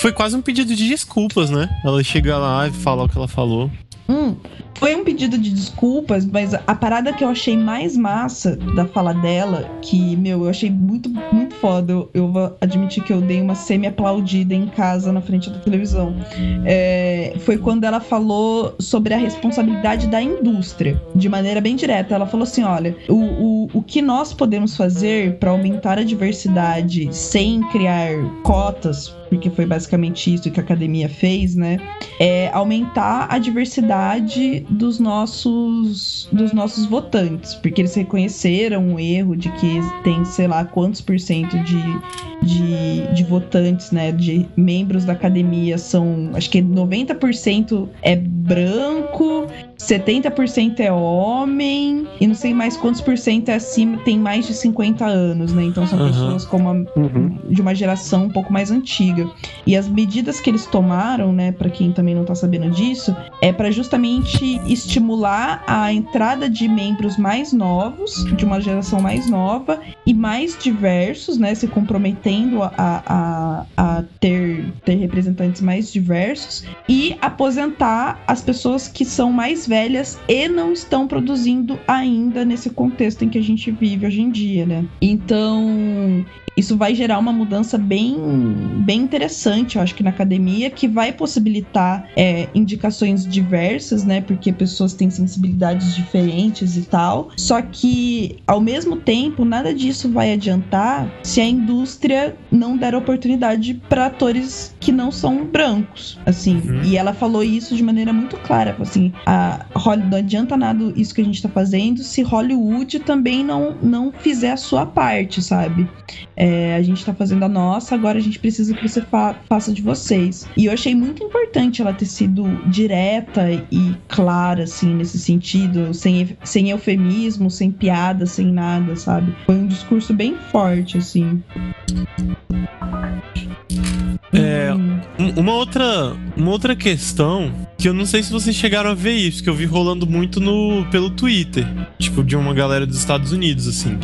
Foi quase um pedido de desculpas, né? Ela chega lá e fala o que ela falou. Hum, foi um pedido de desculpas, mas a parada que eu achei mais massa da fala dela, que, meu, eu achei muito, muito foda. Eu, vou admitir que eu dei uma semi-aplaudida em casa na frente da televisão. É, foi quando ela falou sobre a responsabilidade da indústria, de maneira bem direta. Ela falou assim: olha, o, o, o que nós podemos fazer para aumentar a diversidade sem criar cotas, porque foi basicamente isso que a academia fez, né? é aumentar a diversidade dos nossos dos nossos votantes, porque eles reconheceram o erro de que tem sei lá quantos por cento de, de, de votantes, né, de membros da academia são, acho que 90% é branco, 70% é homem e não sei mais quantos por cento é acima, tem mais de 50 anos, né? Então são Aham. pessoas como a, Uhum. de uma geração um pouco mais antiga. E as medidas que eles tomaram, né, para quem também não tá sabendo disso, é para justamente estimular a entrada de membros mais novos, de uma geração mais nova e mais diversos, né, se comprometendo a, a, a ter, ter representantes mais diversos e aposentar as pessoas que são mais velhas e não estão produzindo ainda nesse contexto em que a gente vive hoje em dia, né? Então, isso vai gerar uma mudança bem, bem interessante, eu acho que na academia, que vai possibilitar é, indicações diversas, né? Pessoas têm sensibilidades diferentes e tal. Só que, ao mesmo tempo, nada disso vai adiantar se a indústria não der oportunidade para atores que não são brancos, assim. Uhum. E ela falou isso de maneira muito clara, assim, a Hollywood não adianta nada isso que a gente tá fazendo se Hollywood também não, não fizer a sua parte, sabe? É, a gente tá fazendo a nossa, agora a gente precisa que você fa- faça de vocês. E eu achei muito importante ela ter sido direta e clara, assim, nesse sentido, sem, sem eufemismo, sem piada, sem nada, sabe? Foi um discurso bem forte, assim. É, Uma outra, uma outra questão que eu não sei se vocês chegaram a ver isso, que eu vi rolando muito no pelo Twitter, tipo de uma galera dos Estados Unidos assim,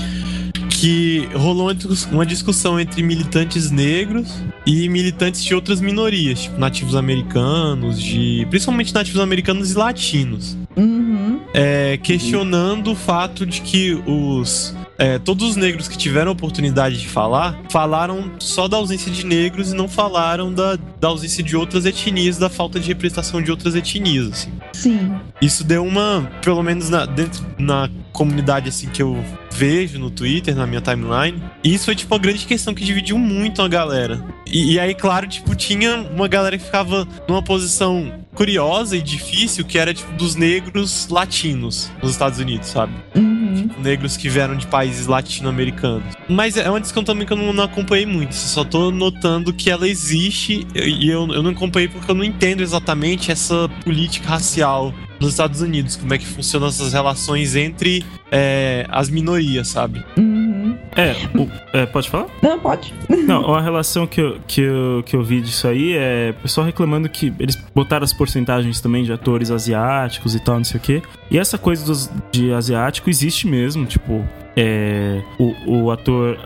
que rolou uma discuss- uma discussão entre militantes negros e militantes de outras minorias, tipo nativos americanos, de principalmente nativos americanos e latinos Uhum. é, questionando o fato de que os é, todos os negros que tiveram a oportunidade de falar falaram só da ausência de negros e não falaram da, da ausência de outras etnias, da falta de representação de outras etnias. Assim. Sim. Isso deu uma, pelo menos na, dentro na comunidade assim que eu vejo no Twitter, na minha timeline. E isso foi tipo uma grande questão que dividiu muito a galera. E, e aí, claro, tipo, tinha uma galera que ficava numa posição curiosa e difícil, que era tipo dos negros latinos nos Estados Unidos, sabe? Uhum. Negros que vieram de países latino-americanos. Mas é uma discussão também que eu não, não acompanhei muito. Só tô notando que ela existe e eu, eu não acompanhei porque eu não entendo exatamente essa política racial nos Estados Unidos. Como é que funcionam essas relações entre é, as minorias, sabe? Uhum. É, o- é, pode falar? Não, pode. Não, uma relação que eu, que, eu, que eu vi disso aí é o pessoal reclamando que eles botaram as porcentagens também de atores asiáticos e tal, não sei o quê. E essa coisa dos, de asiático existe mesmo, tipo, é, o, o ator.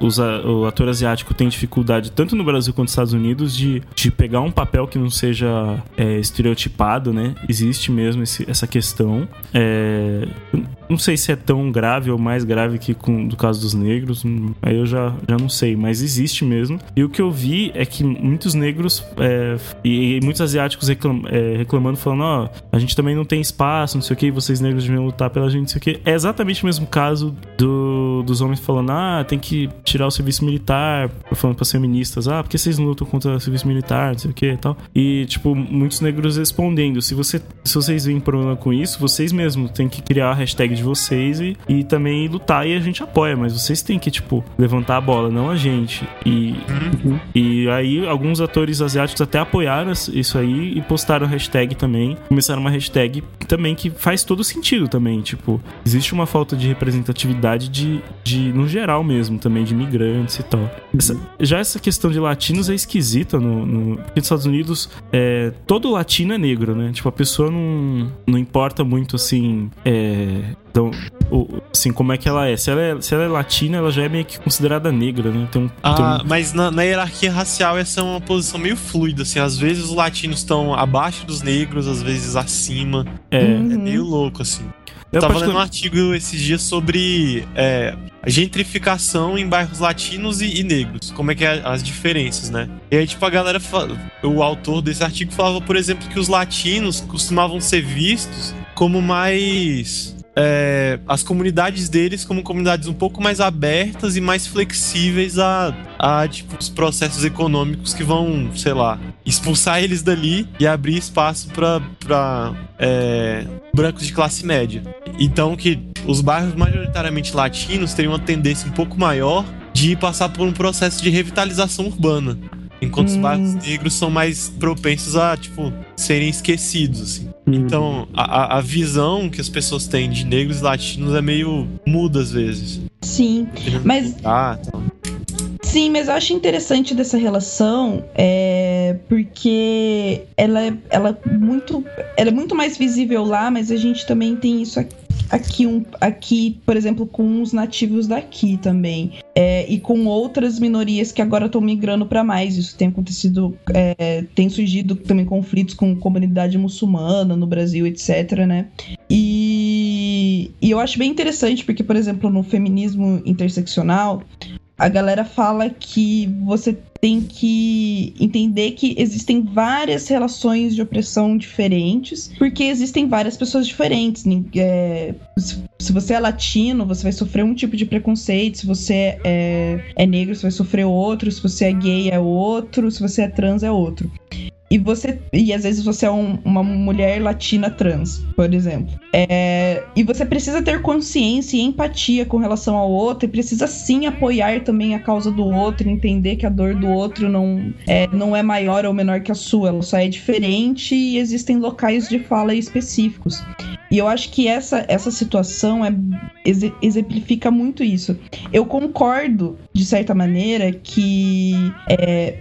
Os o ator asiático tem dificuldade, tanto no Brasil quanto nos Estados Unidos, de, de pegar um papel que não seja é, estereotipado, né? Existe mesmo esse- essa questão. É, não sei se é tão grave ou mais grave que com, do caso dos negros, hum, aí eu já, já não sei, mas existe mesmo. E o que eu vi é que muitos negros é, e, e muitos asiáticos reclam- é, reclamando, falando: Ó, a gente também não tem espaço, não sei o que, vocês negros deviam lutar pela gente, não sei o que. É exatamente o mesmo caso do, dos homens falando: Ah, tem que tirar o serviço militar, falando para feministas: Ah, por que vocês não lutam contra o serviço militar, não sei o que e tal. E, tipo, muitos negros respondendo: Se, você, se vocês veem problema com isso, vocês mesmos têm que criar a hashtag de vocês e, e também lutar e a gente apoia, mas vocês têm que, tipo, levantar a bola, não a gente. E, e aí, alguns atores asiáticos até apoiaram isso aí e postaram a hashtag também. Começaram uma hashtag também que faz todo sentido também. Tipo, existe uma falta de representatividade de, de no geral mesmo, também, de imigrantes e tal. Essa- já essa questão de latinos é esquisita no, no porque nos Estados Unidos é, todo latino é negro, né? Tipo, a pessoa não, não importa muito assim. É, então, assim, como é que ela é. Se ela é, se ela é latina, ela já é meio que considerada negra, né? Então, Ah, mas na, na hierarquia racial essa é uma posição meio fluida, assim. Às vezes os latinos estão abaixo dos negros, às vezes acima. é, Uhum. É meio louco, assim. Eu tava lendo um artigo esses dias sobre é, a gentrificação em bairros latinos e, e negros. Como é que é as diferenças, né? E aí, tipo, a galera. O autor desse artigo falava, por exemplo, que os latinos costumavam ser vistos como mais. É, as comunidades deles como comunidades um pouco mais abertas e mais flexíveis a, a tipo, os processos econômicos que vão, sei lá, expulsar eles dali e abrir espaço pra é, brancos de classe média. Então que os bairros majoritariamente latinos teriam uma tendência um pouco maior de passar por um processo de revitalização urbana. Enquanto os Hum. bairros negros são mais propensos a, tipo, serem esquecidos, assim. Então, a, a- visão que as pessoas têm de negros e latinos é meio muda às vezes. Sim. Mas Ah. Sim, mas eu acho interessante dessa relação é porque ela é, ela é muito ela é muito mais visível lá, mas a gente também tem isso aqui, aqui, um, aqui por exemplo, com os nativos daqui também. É, e com outras minorias que agora estão migrando para mais. Isso tem acontecido, é, tem surgido também conflitos com comunidade muçulmana no Brasil, etc, né? E, e eu acho bem interessante porque, por exemplo, no feminismo interseccional, a galera fala que você tem que entender que existem várias relações de opressão diferentes, porque existem várias pessoas diferentes. É, se- se você é latino, você vai sofrer um tipo de preconceito. Se você é, é negro, você vai sofrer outro. Se você é gay, é outro. Se você é trans, é outro. E você. E às vezes você é um- uma mulher latina trans, por exemplo. É, e você precisa ter consciência e empatia com relação ao outro, e precisa sim apoiar também a causa do outro, entender que a dor do outro não é, não é maior ou menor que a sua, ela só é diferente e existem locais de fala específicos. E eu acho que essa, essa situação é, exe- exemplifica muito isso. Eu concordo, de certa maneira, que é,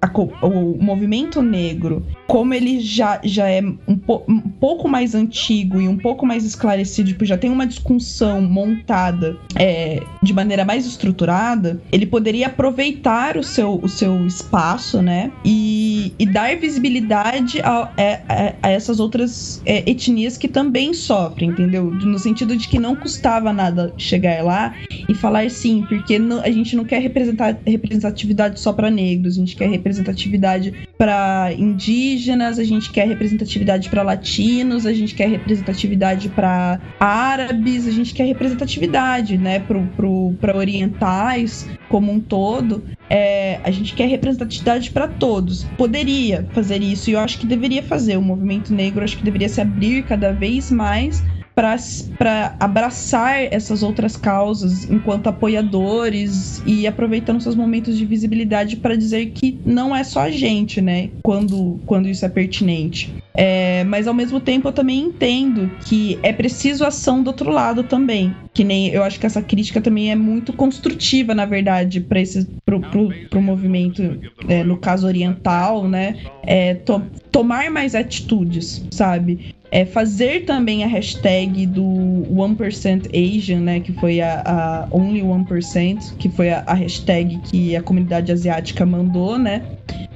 a o movimento negro, como ele já, já é um, po- um pouco mais antigo e um pouco mais esclarecido, tipo, já tem uma discussão montada é, de maneira mais estruturada, ele poderia aproveitar o seu, o seu espaço, né? E, e dar visibilidade a, a- a- a essas outras é, etnias que também sofrem, entendeu? No sentido de que não custava nada chegar lá e falar sim, porque não- a gente não quer representar, representatividade só para negros, a gente quer representatividade para indígenas, a gente quer representatividade para latinos, a gente quer representatividade para árabes, a gente quer representatividade, né, para orientais como um todo. É, a gente quer representatividade para todos. Poderia fazer isso e eu acho que deveria fazer. O movimento negro acho que deveria se abrir cada vez mais para abraçar essas outras causas enquanto apoiadores e aproveitando seus momentos de visibilidade para dizer que não é só a gente, né? Quando, quando isso é pertinente. É, mas ao mesmo tempo eu também entendo que é preciso ação do outro lado também. Que nem eu acho que essa crítica também é muito construtiva, na verdade, para esse pro, pro, pro movimento, é, no caso oriental, né? É, to- tomar mais atitudes, sabe? É fazer também a hashtag do 1% Asian, né? Que foi a, a Only 1%, que foi a, a hashtag que a comunidade asiática mandou, né?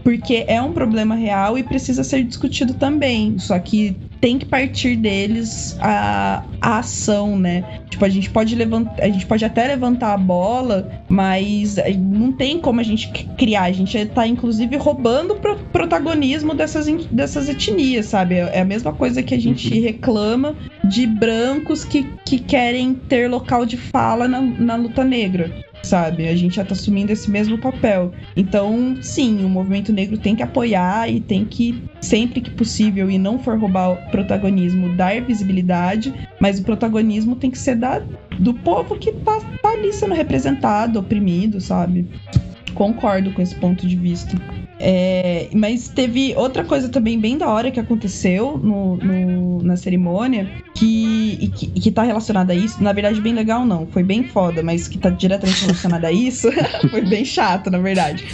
Porque é um problema real e precisa ser discutido também. Só que tem que partir deles a, a ação, né? Tipo, a gente pode levantar, a gente pode até levantar a bola, mas não tem como a gente criar. A gente tá, inclusive, roubando o protagonismo dessas, dessas etnias, sabe? É a mesma coisa que a gente reclama de brancos que, que querem ter local de fala na, na luta negra. Sabe? A gente já tá assumindo esse mesmo papel. Então, sim, o movimento negro tem que apoiar e tem que, sempre que possível, e não for roubar o protagonismo, dar visibilidade, mas o protagonismo tem que ser da, do povo que tá, tá ali sendo representado, oprimido, sabe? Concordo com esse ponto de vista. É, mas teve outra coisa também bem da hora que aconteceu no, no- na cerimônia que, e que, que tá relacionada a isso. Na verdade, bem legal não, foi bem foda, mas que tá diretamente relacionada a isso. foi bem chato, na verdade.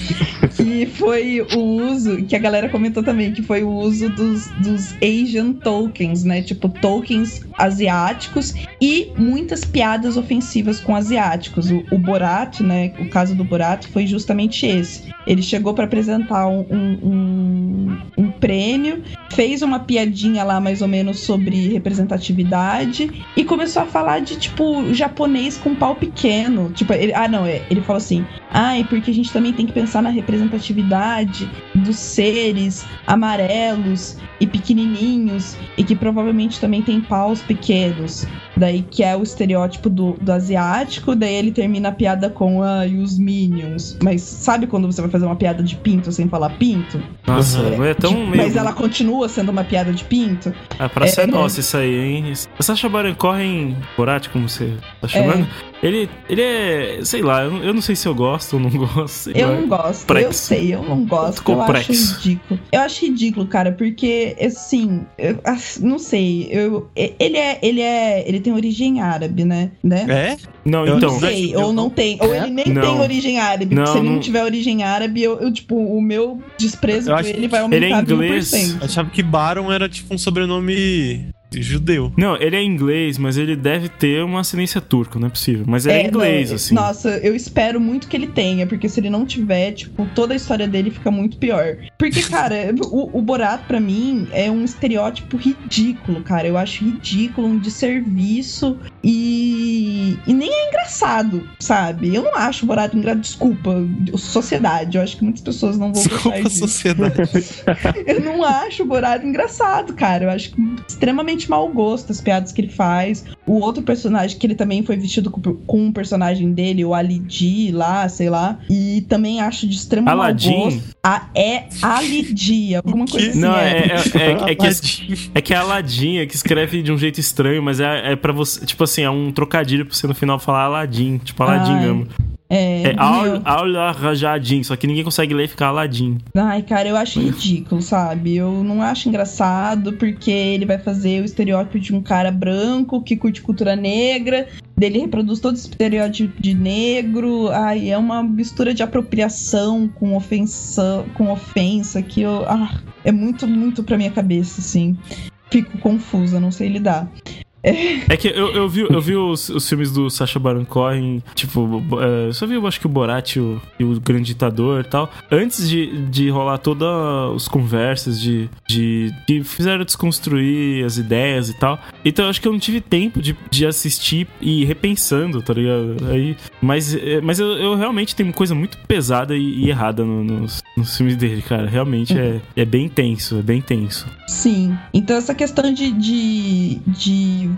Que foi o uso, que a galera comentou também, que foi o uso dos, dos Asian tokens, né? Tipo, tokens asiáticos e muitas piadas ofensivas com asiáticos. O, o Borat, né? O caso do Borat foi justamente esse. Ele chegou pra apresentar um, um, um- um prêmio, fez uma piadinha lá mais ou menos sobre representatividade e começou a falar de tipo japonês com pau pequeno. Tipo, ele, ah, não, é, ele falou assim: ai, porque a gente também tem que pensar na representatividade dos seres amarelos e pequenininhos e que provavelmente também tem paus pequenos. Daí que é o estereótipo do, do asiático, daí ele termina a piada com ah, os minions. Mas sabe quando você vai fazer uma piada de pinto sem falar pinto? Nossa, é tão Tipo, meio. Mas ela continua sendo uma piada de pinto? Ah, pra ser é- nossa isso aí, hein? O Sacha Baron Cohen, Borat, como você tá chamando, ele, ele é, sei lá, eu, eu não sei se eu gosto ou não gosto. Eu não gosto, eu Complexo. sei, eu não gosto. Ficou eu acho complexo. ridículo. Eu acho ridículo, cara, porque, assim, eu, não sei, eu, ele é, ele é, ele tem origem árabe, né? né? É? Não, Eu então. Não sei, ou não tem, ou ele nem Não. tem origem árabe. Não, Se ele não, não- tiver origem árabe, eu, eu, tipo, o meu desprezo Eu por acho ele vai ele é aumentar inglês. 1000%. Eu achava que Baron era tipo um sobrenome judeu. Não, ele é inglês, mas ele deve ter uma ascendência turca, não é possível. Mas ele é, É, inglês, não, assim. Nossa, eu espero muito que ele tenha, porque se ele não tiver, tipo, toda a história dele fica muito pior. Porque, cara, o, o Borat, pra mim, é um estereótipo ridículo, cara. Eu acho ridículo, um desserviço e. E nem é engraçado, sabe? Eu não acho o Borat engraçado. Desculpa, sociedade. Eu acho que muitas pessoas não vão gostar Desculpa, disso. sociedade. Eu não acho o Borat engraçado, cara. Eu acho extremamente mau gosto as piadas que ele faz. O outro personagem que ele também foi vestido com, com um personagem dele, o Ali G lá, sei lá. E também acho de extremo mau Aladdin? gosto. A, é Ali G, alguma coisa assim. Não, é, é. é, é- é que, é que é a Aladdin, que escreve de um jeito estranho, mas é, é pra você. Tipo assim, é um trocadilho pra você no final falar Aladdin. Tipo, Aladdin mesmo. É, É Al Rajadin, só que ninguém consegue ler e ficar Aladdin. Ai, cara, eu acho ridículo, sabe? Eu não acho engraçado porque ele vai fazer o estereótipo de um cara branco que curte cultura negra, dele reproduz todo esse estereótipo de negro. Ai, é uma mistura de apropriação com ofensa, com ofensa que eu, ah, é muito, muito pra minha cabeça, assim. Fico confusa, não sei lidar. É que eu, eu vi, eu vi os, os filmes do Sacha Baron Cohen, tipo, é, só vi, eu acho que o Borat e o, e o Grande Ditador e tal, antes de, de rolar todas as conversas de, de que fizeram desconstruir as ideias e tal. Então eu acho que eu não tive tempo de, de assistir e ir repensando, tá ligado? Aí, mas é, mas eu, eu realmente tenho coisa muito pesada e, e errada no- nos, nos filmes dele, cara. Realmente é, é bem tenso, é bem tenso. Sim. Então essa questão de, de, de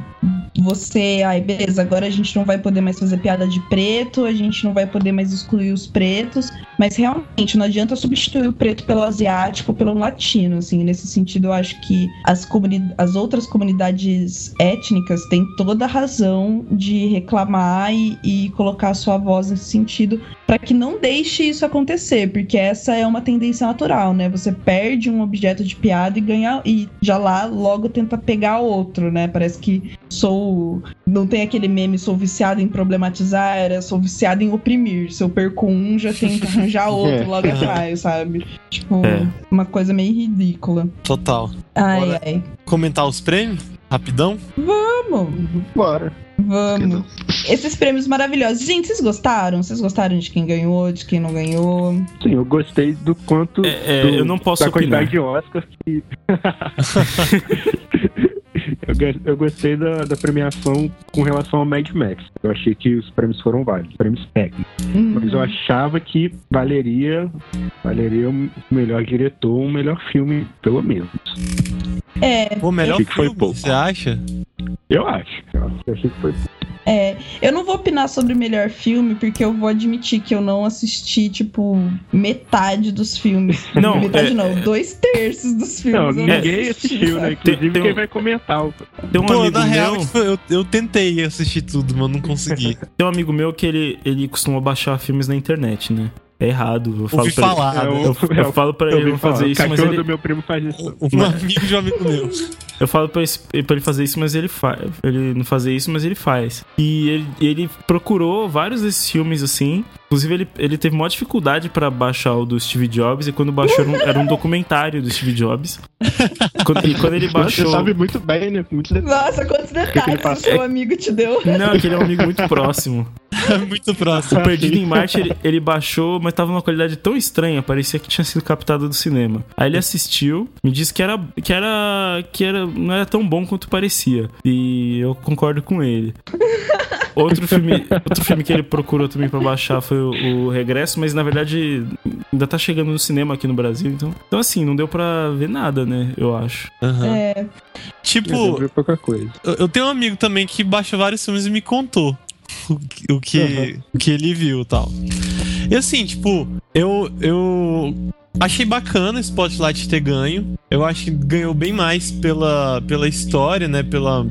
você, ai, beleza, agora a gente não vai poder mais fazer piada de preto, a gente não vai poder mais excluir os pretos, mas realmente não adianta substituir o preto pelo asiático, pelo latino, assim, nesse sentido eu acho que as, comuni as outras comunidades étnicas têm toda a razão de reclamar e, e colocar a sua voz nesse sentido para que não deixe isso acontecer, porque essa é uma tendência natural, né? Você perde um objeto de piada e ganha e já lá logo tenta pegar outro, né? Parece que sou não tem aquele meme sou viciado em problematizar, era sou viciado em oprimir. Se eu perco um, já tento arranjar outro logo atrás, sabe? Tipo, É. uma coisa meio ridícula. Total. Ai, Bora. ai. Comentar os prêmios? Rapidão? Vamos, Bora. vamos. Esses prêmios maravilhosos. Gente, vocês gostaram? Vocês gostaram de quem ganhou, de quem não ganhou? Sim, eu gostei do quanto. É, é, do- eu não posso da quantidade opinar. de Oscar que. eu, go- eu gostei da, da premiação com relação ao Mad Max. Eu achei que os prêmios foram válidos, prêmios técnicos. Hum, Mas eu achava que valeria, valeria um melhor diretor, um melhor filme, pelo menos. É, O melhor que foi filme, pouco. você acha? Eu acho. Eu achei que foi. É, eu não vou opinar sobre o melhor filme, porque eu vou admitir que eu não assisti, tipo, metade dos filmes. Não, metade é- não, dois terços dos filmes. Não, ninguém assisti, assistiu, né? Inclusive Tem- tem quem um- vai comentar. o- Tem um Pô, amigo na real, meu. eu, eu tentei assistir tudo, mas não consegui. Tem um amigo meu que ele, ele costuma baixar filmes na internet, né? É errado. Eu falo Ouvi pra ele- falar, É, né? Eu, eu falo pra eu ele ouvi não fazer falar, isso, o mas ele. do meu primo faz isso. Um amigo de um amigo meu. Eu falo pra, esse- pra ele fazer isso, mas ele faz. Ele não fazer isso, mas ele faz. E ele, ele procurou vários desses filmes assim. Inclusive, ele, ele teve maior dificuldade pra baixar o do Steve Jobs. E quando baixou, era um, era um documentário do Steve Jobs. Quando, e quando ele baixou. Você sabe muito bem, né? Muito. Nossa, quantos que detalhes o passa? seu amigo te deu. Não, que ele é um amigo muito próximo. Muito próximo. O Perdido em Marte ele, ele baixou, mas tava numa qualidade tão estranha, parecia que tinha sido captado do cinema. Aí ele assistiu, me disse que era que era que era não era tão bom quanto parecia. E eu concordo com ele. Outro filme, outro filme que ele procurou também pra baixar foi o, Regresso, mas na verdade ainda tá chegando no cinema aqui no Brasil, então. Então assim, não deu pra ver nada, né, eu acho. Aham. É, Eu Tipo, vi pouca coisa. eu eu tenho um amigo também que baixa vários filmes e me contou o que, o que, o que ele viu e tal. E assim, tipo, eu, eu achei bacana o Spotlight ter ganho. Eu acho que ganhou bem mais pela, pela história, né? Pela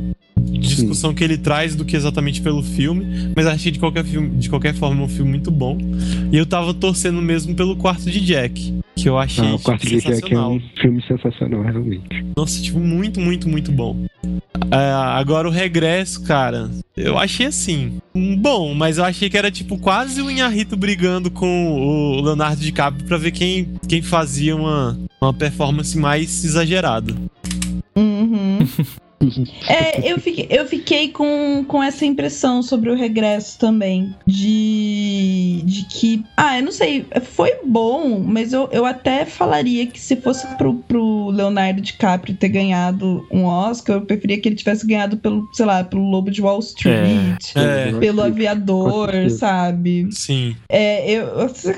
discussão que ele traz do que exatamente pelo filme. Mas achei de qualquer, filme, de qualquer forma um filme muito bom. E eu tava torcendo mesmo pelo quarto de Jack. Que eu achei Ah, o quarto de Jack é sensacional. um filme sensacional, realmente. Nossa, tipo, muito, muito, muito bom. É, agora o regresso, cara, eu achei assim, bom, mas eu achei que era tipo quase o Inharito brigando com o Leonardo DiCaprio pra ver quem, quem fazia uma, uma performance mais exagerada. uhum. É, eu fiquei, eu fiquei com, com essa impressão sobre o regresso também. De, de que. Ah, eu não sei. Foi bom, mas eu, eu até falaria que se fosse pro, pro Leonardo DiCaprio ter ganhado um Oscar, eu preferia que ele tivesse ganhado pelo, sei lá, pelo Lobo de Wall Street. É, Pelo Com aviador, sabe? sim. É, eu,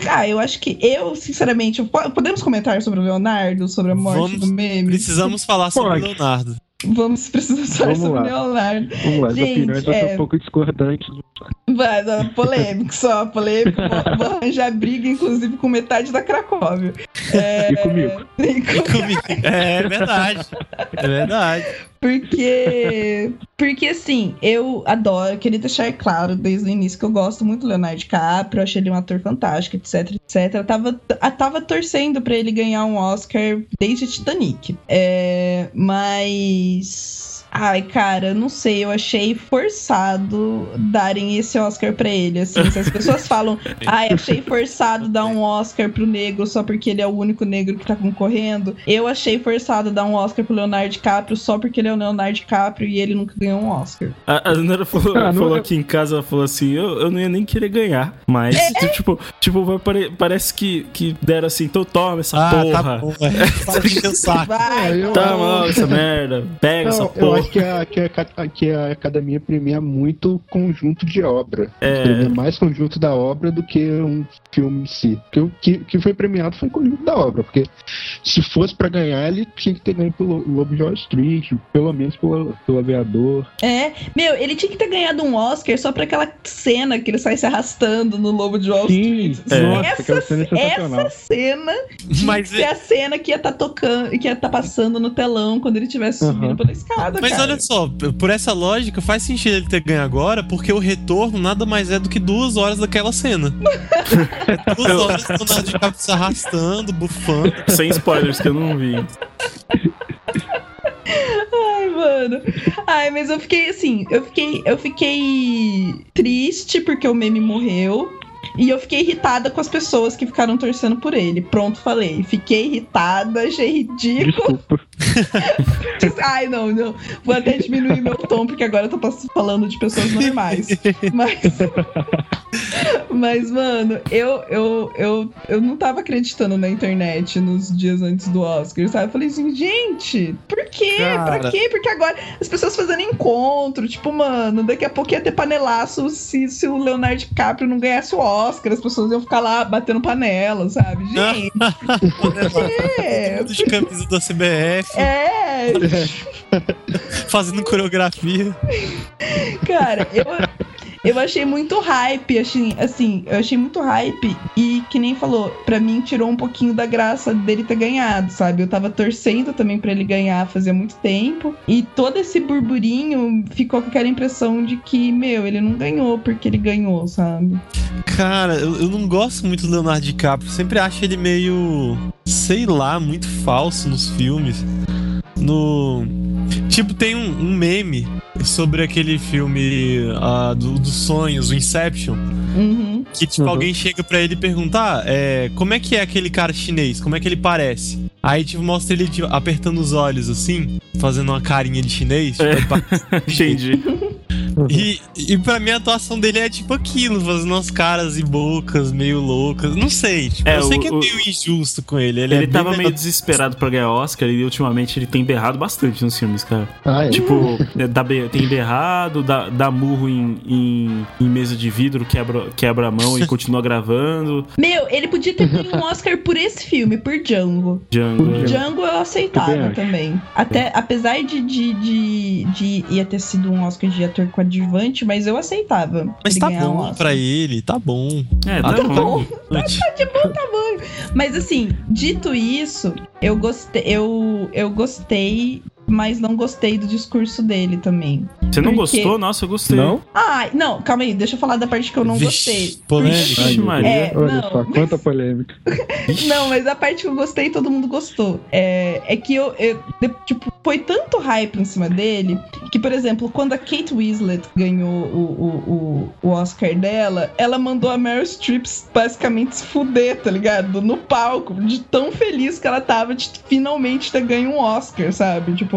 ah, eu acho que eu, sinceramente, podemos comentar sobre o Leonardo, sobre a morte Vamos- do meme? Precisamos falar sobre o. Leonardo. Vamos precisar falar Vamos sobre lá. Leonardo. Vamos lá, as Gente, opiniões vão ser é. um pouco discordantes. Vai, não, polêmico só, polêmico. Vou, vou arranjar briga, inclusive, com metade da Cracóvia. É, E comigo. e com- Comigo. É verdade. É verdade. Porque. Porque assim, eu adoro, queria deixar claro desde o início que eu gosto muito do Leonardo DiCaprio, eu achei ele um ator fantástico, etc, etc. Tava, eu tava torcendo pra ele ganhar um Oscar desde Titanic. É, mas. Ai, cara, não sei, eu achei forçado darem esse Oscar pra ele. Assim, se as pessoas falam, ai, achei forçado dar um Oscar pro negro só porque ele é o único negro que tá concorrendo. Eu achei forçado dar um Oscar pro Leonardo DiCaprio só porque ele é o Leonardo DiCaprio e ele nunca ganhou um Oscar. A, a Nara falou, Ah, falou é- aqui em casa, ela falou assim, eu, eu não ia nem querer ganhar, mas, É. tipo, tipo vai pare- parece que, que deram assim, então toma essa Ah, porra. tá bom, é. Para de saco. Vai, É, Tá mal essa merda, pega essa Não, eu porra. Acho que a, que, a, que a academia premia muito conjunto de obra. É. Premia mais conjunto da obra do que um filme em si. Porque o que, que foi premiado foi o conjunto da obra. Porque se fosse pra ganhar, ele tinha que ter ganho pelo Lobo de Wall Street, pelo menos pelo, pelo Aviador. É, meu, ele tinha que ter ganhado um Oscar só pra aquela cena que ele sai se arrastando no Lobo de Wall Sim, Street. É. nossa, essa, aquela cena é essa cena Mas, que é a cena que ia estar tocando, que ia estar passando no telão quando ele estivesse subindo Aham. pela escada. mas cara. olha só, por essa lógica, faz sentido ele ter ganho agora, porque o retorno nada mais é do que duas horas daquela cena. É duas horas do Leonardo DiCaprio se arrastando, bufando. Sem spoilers, que eu não vi. Ai, mano. Ai, mas eu fiquei assim, eu fiquei, eu fiquei triste porque o meme morreu. E eu fiquei irritada com as pessoas que ficaram torcendo por ele. Pronto, falei. Fiquei irritada, achei ridículo. Desculpa. Ai, não, não. Vou até diminuir meu tom, porque agora eu tô falando de pessoas normais. Mas. Mas, mano, eu, eu, eu, eu não tava acreditando na internet nos dias antes do Oscar, sabe? Eu falei assim, gente, por quê? Cara. Pra quê? Porque agora as pessoas fazendo encontro, tipo, mano, daqui a pouco ia ter panelaço se, se o Leonardo DiCaprio não ganhasse o Oscar, as pessoas iam ficar lá batendo panela, sabe? Gente, por quê? De camisa da CBF, É, fazendo coreografia. Cara, eu, eu achei muito hype, assim, assim, eu achei muito hype e que nem falou, pra mim tirou um pouquinho da graça dele ter ganhado, sabe? Eu tava torcendo também pra ele ganhar fazia muito tempo e todo esse burburinho ficou com aquela impressão de que, meu, ele não ganhou porque ele ganhou, sabe? Cara, eu, eu não gosto muito do Leonardo DiCaprio. Sempre acho ele meio. sei lá, muito falso nos filmes. No. Tipo, tem um, um meme sobre aquele filme do- dos sonhos, o Inception. Uhum. Que, tipo, Uhum. alguém chega pra ele e pergunta: ah, é, como é que é aquele cara chinês? Como é que ele parece? Aí, tipo, mostra ele tipo, apertando os olhos assim, fazendo uma carinha de chinês. tipo, É. ele Entendi. e, e pra mim a atuação dele é tipo aquilo, fazendo umas caras e bocas meio loucas. Não sei, tipo, É, eu sei o- que é o- meio injusto com ele. Ele, Ele é tava meio desesperado pra ganhar Oscar e ultimamente ele tem berrado bastante nos filmes, cara. Ah, é. Tipo, é, dá tem berrado, dá, dá murro em, em, em mesa de vidro, quebra, quebra a mão e continua gravando. Meu, ele podia ter ganho um Oscar por esse filme, por Django. Django. Por Django eu aceitava também. Até, apesar de, de, de, de ia ter sido um Oscar de ator coadjuvante, mas eu aceitava. Mas tá um bom Oscar. pra ele, tá bom. É, tá Tá bom. bom, de bom tamanho. Mas assim, dito isso, eu gostei, eu, eu gostei, mas não gostei do discurso dele também. Você não Por quê? gostou? Nossa, eu gostei. Não? Ai, não, calma aí, deixa eu falar da parte que eu não Vixe, gostei. polêmica. Vixe, Porque- Maria. É, Olha não, só, quanta polêmica. Não, mas a parte que eu gostei, todo mundo gostou. É, é que eu, eu- tipo, foi tanto hype em cima dele que, por exemplo, quando a Kate Winslet ganhou o, o, o, o Oscar dela, ela mandou a Meryl Streep basicamente se fuder, tá ligado? No palco, de tão feliz que ela tava de finalmente ter ganho um Oscar, sabe? Tipo,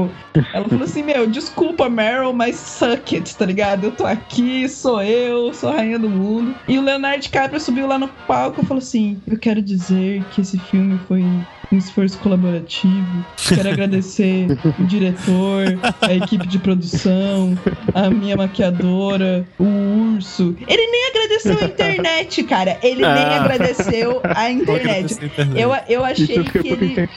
ela falou assim: Meu, desculpa, Meryl, mas suck it, tá ligado? Eu tô aqui, sou eu, sou a rainha do mundo. E o Leonardo DiCaprio subiu lá no palco e falou assim: Eu quero dizer que esse filme foi um esforço colaborativo. Quero agradecer o diretor, a equipe de produção, a minha maquiadora, o urso. Ele nem agradeceu a internet, cara. Ele nem Ah. agradeceu a internet. Eu, eu achei que ele.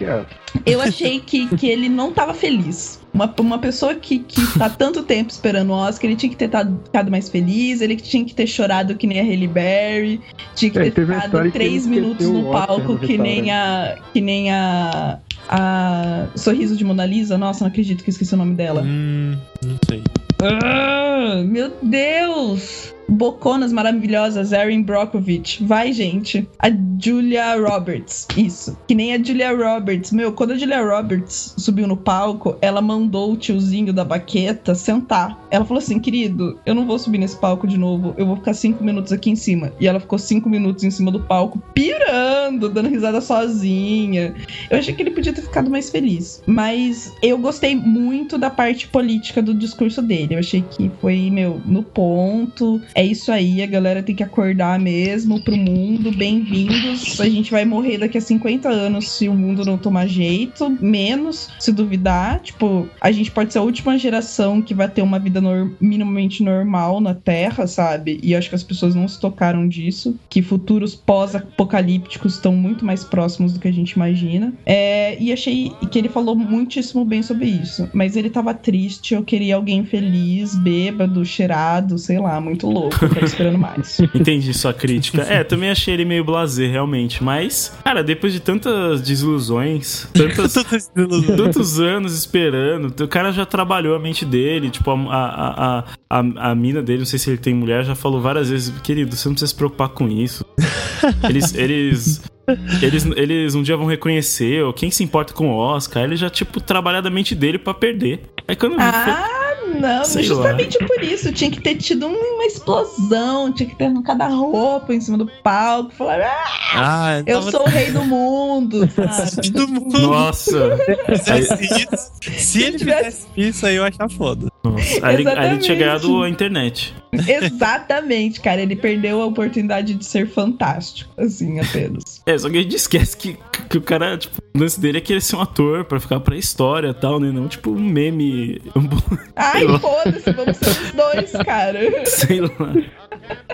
Eu achei que, que ele não tava feliz. Uma, uma pessoa que, que tá tanto tempo esperando o Oscar, ele tinha que ter tado- ficado mais feliz, ele tinha que ter chorado que nem a Halle Berry, tinha que É, ter ficado três minutos no palco que nem a. que nem a. a Sorriso de Mona Lisa. Nossa, não acredito que eu esqueci o nome dela. Hum, não sei. Ah, meu Deus! Boconas maravilhosas, Erin Brockovich. Vai, gente. A Julia Roberts. Isso. Que nem a Julia Roberts. Meu, quando a Julia Roberts subiu no palco, ela mandou o tiozinho da baqueta sentar. Ela falou assim: querido, eu não vou subir nesse palco de novo. Eu vou ficar cinco minutos aqui em cima. E ela ficou cinco minutos em cima do palco, pirando, dando risada sozinha. Eu achei que ele podia ter ficado mais feliz. Mas eu gostei muito da parte política do discurso dele. Eu achei que foi, meu, no ponto. É isso aí, a galera tem que acordar mesmo pro mundo. Bem-vindos. A gente vai morrer daqui a 50 anos se o mundo não tomar jeito. Menos, se duvidar. Tipo, a gente pode ser a última geração que vai ter uma vida minimamente normal na Terra, sabe? E acho que as pessoas não se tocaram disso. Que futuros pós-apocalípticos estão muito mais próximos do que a gente imagina. É, e achei que ele falou muitíssimo bem sobre isso. Mas ele tava triste, eu queria alguém feliz, bêbado, cheirado, sei lá, muito louco. Eu tava esperando mais. Entendi sua crítica. É, também achei ele meio blasé, realmente. Mas, cara, depois de tantas desilusões, tantas, tantos anos esperando, o cara já trabalhou a mente dele, tipo, a, a, a, a, a mina dele, não sei se ele tem mulher, já falou várias vezes, querido, você não precisa se preocupar com isso. Eles. eles eles, eles um dia vão reconhecer, ou quem se importa com o Oscar, ele já, tipo, trabalhar da mente dele pra perder. Aí quando Ah, não, Sei justamente por isso. Tinha que ter tido uma explosão, tinha que ter arrancado a roupa em cima do palco, falar, ah, Ah, eu tava sou o rei do mundo, sabe? todo mundo Nossa! isso. Se ele fizesse isso, aí eu ia achar foda. Nossa. Aí, ele, aí ele tinha ganhado a internet. Exatamente, cara. Ele perdeu a oportunidade de ser fantástico, assim, apenas. É, só que a gente esquece que, que o cara, tipo, o lance dele é querer ser um ator pra ficar pra história e tal, né? Não, tipo, um meme. Um... Ai, foda-se, vamos ser os dois, cara. Sei lá.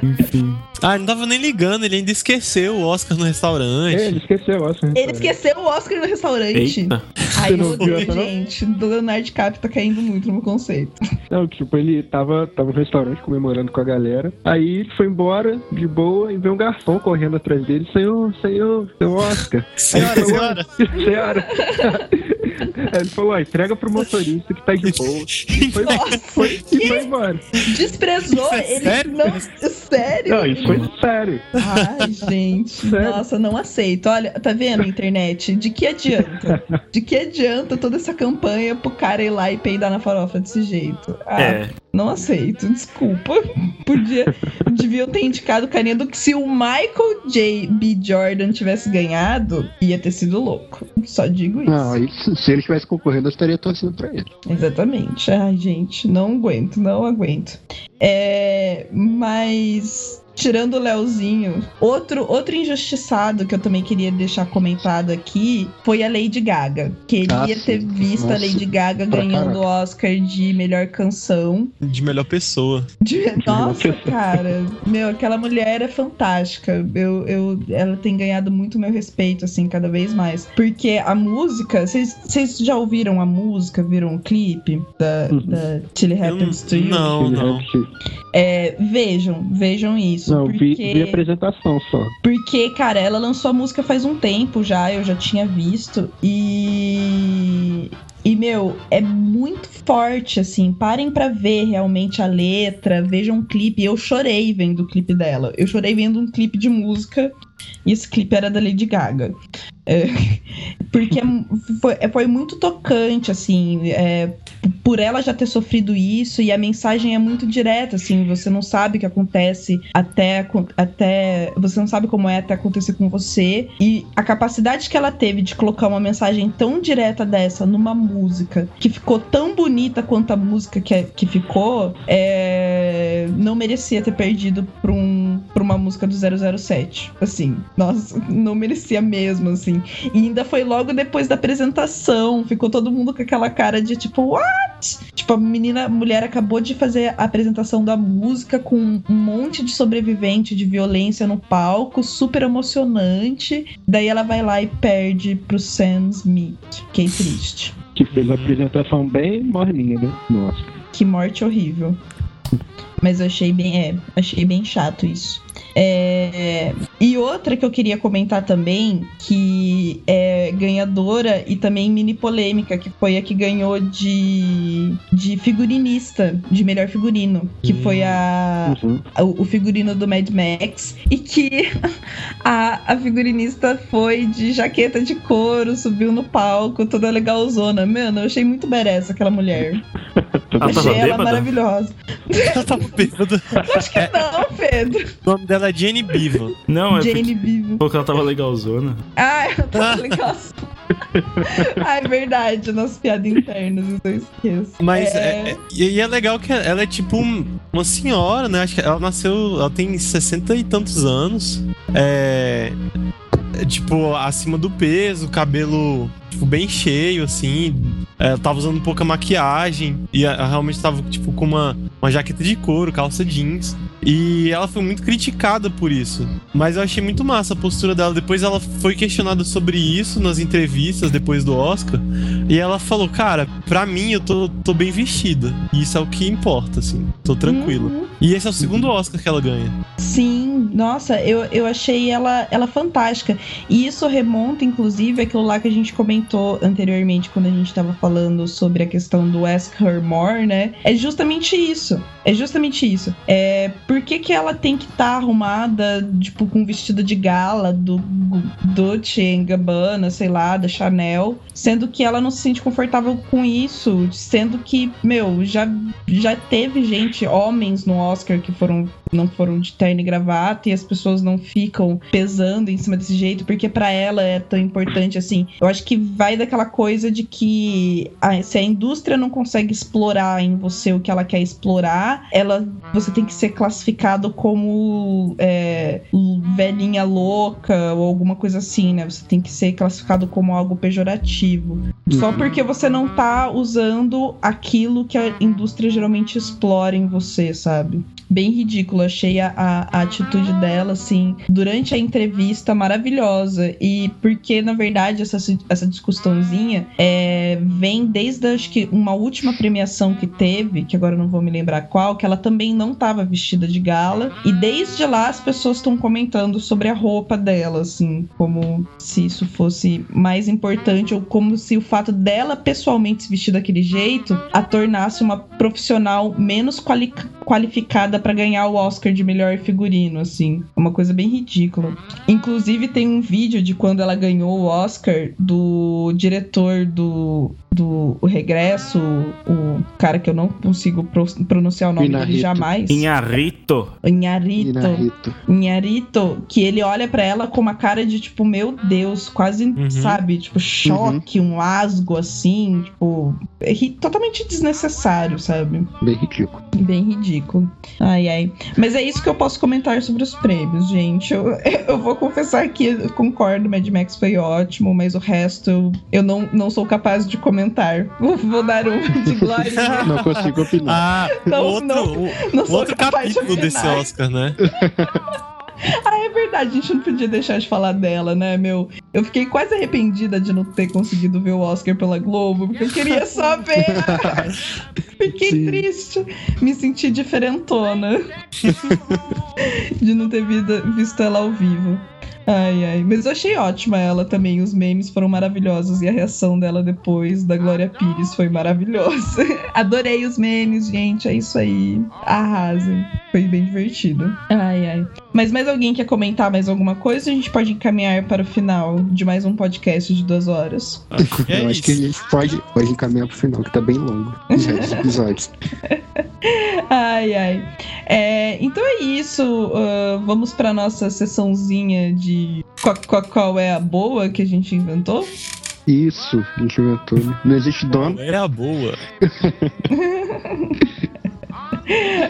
Enfim. Ah, ele não tava nem ligando, ele ainda esqueceu o Oscar no restaurante. É, ele esqueceu, nossa. Ele esqueceu o Oscar no restaurante. Eita. Você não eu viu essa, gente. Do Leonardo DiCaprio tá caindo muito no meu conceito. Não, tipo, ele tava, tava no restaurante comemorando com a galera. Aí ele foi embora, de boa, e veio um garçom correndo atrás dele. Senhor, senhor, seu Oscar. Senhora, senhora. senhora. Aí ele falou, ó, entrega pro motorista que tá de boa. E foi, Nossa, foi, e foi embora. desprezou é ele. sério? Não, sério? Não, isso foi sério. Ai, gente. Sério? Nossa, não aceito. Olha, tá vendo, internet? De que adianta? De que adianta toda essa campanha pro cara ir lá e peidar na farofa desse jeito? Ah, É. não aceito, desculpa. Podia. Deviam ter indicado o carinha do que se o Michael J. B. Jordan tivesse ganhado, ia ter sido louco. Só digo isso. Não, se ele estivesse concorrendo, eu estaria torcendo pra ele. Exatamente. Ai, gente, não aguento, não aguento. É, mas tirando o Leozinho, outro outro injustiçado que eu também queria deixar comentado aqui foi a Lady Gaga. Queria Ah, ter visto a Nossa, Lady Gaga pra ganhando o Oscar de melhor canção. De melhor pessoa. De- Nossa, cara, meu, aquela mulher é fantástica. Eu, eu, ela tem ganhado muito meu respeito, assim, cada vez mais. Porque a música, vocês já ouviram a música, viram o clipe da, Uhum. da It Happens to You? Não, não. É, vejam, vejam isso. Não, porque, vi, vi a apresentação só. porque, cara, ela lançou a música faz um tempo já, eu já tinha visto. E. E, meu, é muito forte, assim. Parem pra ver realmente a letra, vejam o clipe. Eu chorei vendo o clipe dela. Eu chorei vendo um clipe de música. E esse clipe era da Lady Gaga. É, porque é- foi, é- foi muito tocante, assim. é, por ela já ter sofrido isso, e a mensagem é muito direta, assim. Você não sabe o que acontece até, até. Você não sabe como é até acontecer com você. E a capacidade que ela teve de colocar uma mensagem tão direta dessa numa música que ficou tão bonita quanto a música que, que ficou, é, não merecia ter perdido pra, um, pra uma música do 007. Assim, nossa, não merecia mesmo, assim. E ainda foi logo depois da apresentação. Ficou todo mundo com aquela cara de tipo, what? Tipo, a menina, a mulher acabou de fazer a apresentação da música com um monte de sobrevivente de violência no palco, super emocionante. Daí ela vai lá e perde pro Sam Smith. Fiquei triste. Que fez uma apresentação bem morninha, né? Nossa. Que morte horrível. Mas eu achei bem, é, achei bem chato isso. É, E outra que eu queria comentar também, que é ganhadora e também mini polêmica, que foi a que ganhou de, de figurinista, de melhor figurino, que Hum. foi a, Uhum. o, o figurino do Mad Max, e que a, a figurinista foi de jaqueta de couro, subiu no palco, toda legalzona. Mano, eu achei muito beressa aquela mulher. Achei ela bêbada? maravilhosa. Ela tava bêbada. Acho que não, Pedro. Nome dela é Jenny Biva. Não, é porque Jane Vivo. falou que ela tava legalzona. Ah, eu tô legal. ah, é verdade, nas piadas internas, eu esqueço. Mas É. é- é- e é legal que ela é tipo um- uma senhora, né? Acho que ela nasceu. Ela tem 60 e tantos anos. É, Tipo, acima do peso, cabelo, tipo, bem cheio, assim. É, tava usando pouca maquiagem. E ela realmente tava, tipo, com uma, uma jaqueta de couro, calça jeans. E ela foi muito criticada por isso. Mas eu achei muito massa a postura dela. Depois ela foi questionada sobre isso nas entrevistas depois do Oscar. E ela falou, cara, pra mim eu tô, tô bem vestida. E isso é o que importa, assim. Tô tranquilo. Uhum. E esse é o segundo Oscar que ela ganha. Sim, nossa, eu, eu achei ela, ela fantástica. E isso remonta, inclusive, àquilo lá que a gente comentou anteriormente, quando a gente tava falando sobre a questão do Ask Her More, né? É justamente isso. É justamente isso. É, por que, que ela tem que estar arrumada, tipo, com vestido de gala do Dolce Gabbana, sei lá, da Chanel, sendo que ela não se sente confortável com isso, sendo que, meu, já, já teve gente, homens no Oscar que foram não foram de terno e gravata e as pessoas não ficam pesando em cima desse jeito, porque pra ela é tão importante assim. Eu acho que vai daquela coisa de que a- se a indústria não consegue explorar em você o que ela quer explorar, ela você tem que ser classificado como é, velhinha louca ou alguma coisa assim, né? Você tem que ser classificado como algo pejorativo. Só porque você não tá usando aquilo que a indústria geralmente explora em você, sabe? Bem ridículo, achei a, a- a atitude dela, assim, durante a entrevista maravilhosa. E porque, na verdade, essa, essa discussãozinha é, vem desde, acho que, uma última premiação que teve, que agora não vou me lembrar qual, que ela também não estava vestida de gala. E desde lá as pessoas estão comentando sobre a roupa dela, assim, como se isso fosse mais importante, ou como se o fato dela pessoalmente se vestir daquele jeito a tornasse uma profissional menos quali qualificada para ganhar o Oscar de melhor figurino, assim. Uma coisa bem ridícula. Inclusive, tem um vídeo de quando ela ganhou o Oscar do diretor do. Do o Regresso, o cara que eu não consigo pro- pronunciar o nome dele jamais. Inharito. Inarrito. Inharito, que ele olha pra ela com uma cara de tipo, meu Deus, quase, Uhum. sabe, tipo, choque, um asgo assim, tipo, é totalmente desnecessário, sabe? Bem ridículo. Bem ridículo. Ai, ai. Mas é isso que eu posso comentar sobre os prêmios, gente. Eu, eu vou confessar que eu concordo, Mad Max foi ótimo, mas o resto eu, eu não, não sou capaz de comentar. Vou, vou dar um de glória. Não consigo opinar. Ah, Não, outro, não, não outro capaz de capítulo desse. Oscar, né? Ah, é verdade, a gente não podia deixar de falar dela, né, meu? Eu fiquei quase arrependida de não ter conseguido ver o Oscar pela Globo, porque eu queria só ver. Fiquei Sim. triste. Me senti diferentona de não ter visto ela ao vivo. Ai, ai. Mas eu achei ótima ela também. Os memes foram maravilhosos e a reação dela depois da Glória Pires foi maravilhosa. Adorei os memes, gente. É isso aí. Arrasem. Foi bem divertido. Ai, ai. Mas mais alguém quer comentar mais alguma coisa? A gente pode encaminhar para o final de mais um podcast de duas horas. Acho que é Eu acho que a gente pode, pode encaminhar pro final, que tá bem longo. Já episódios. Ai, ai. É, então é isso. ah, vamos para nossa sessãozinha de qual, qual, qual é a boa que a gente inventou? Isso, a gente inventou, né? Não existe dono. É a boa.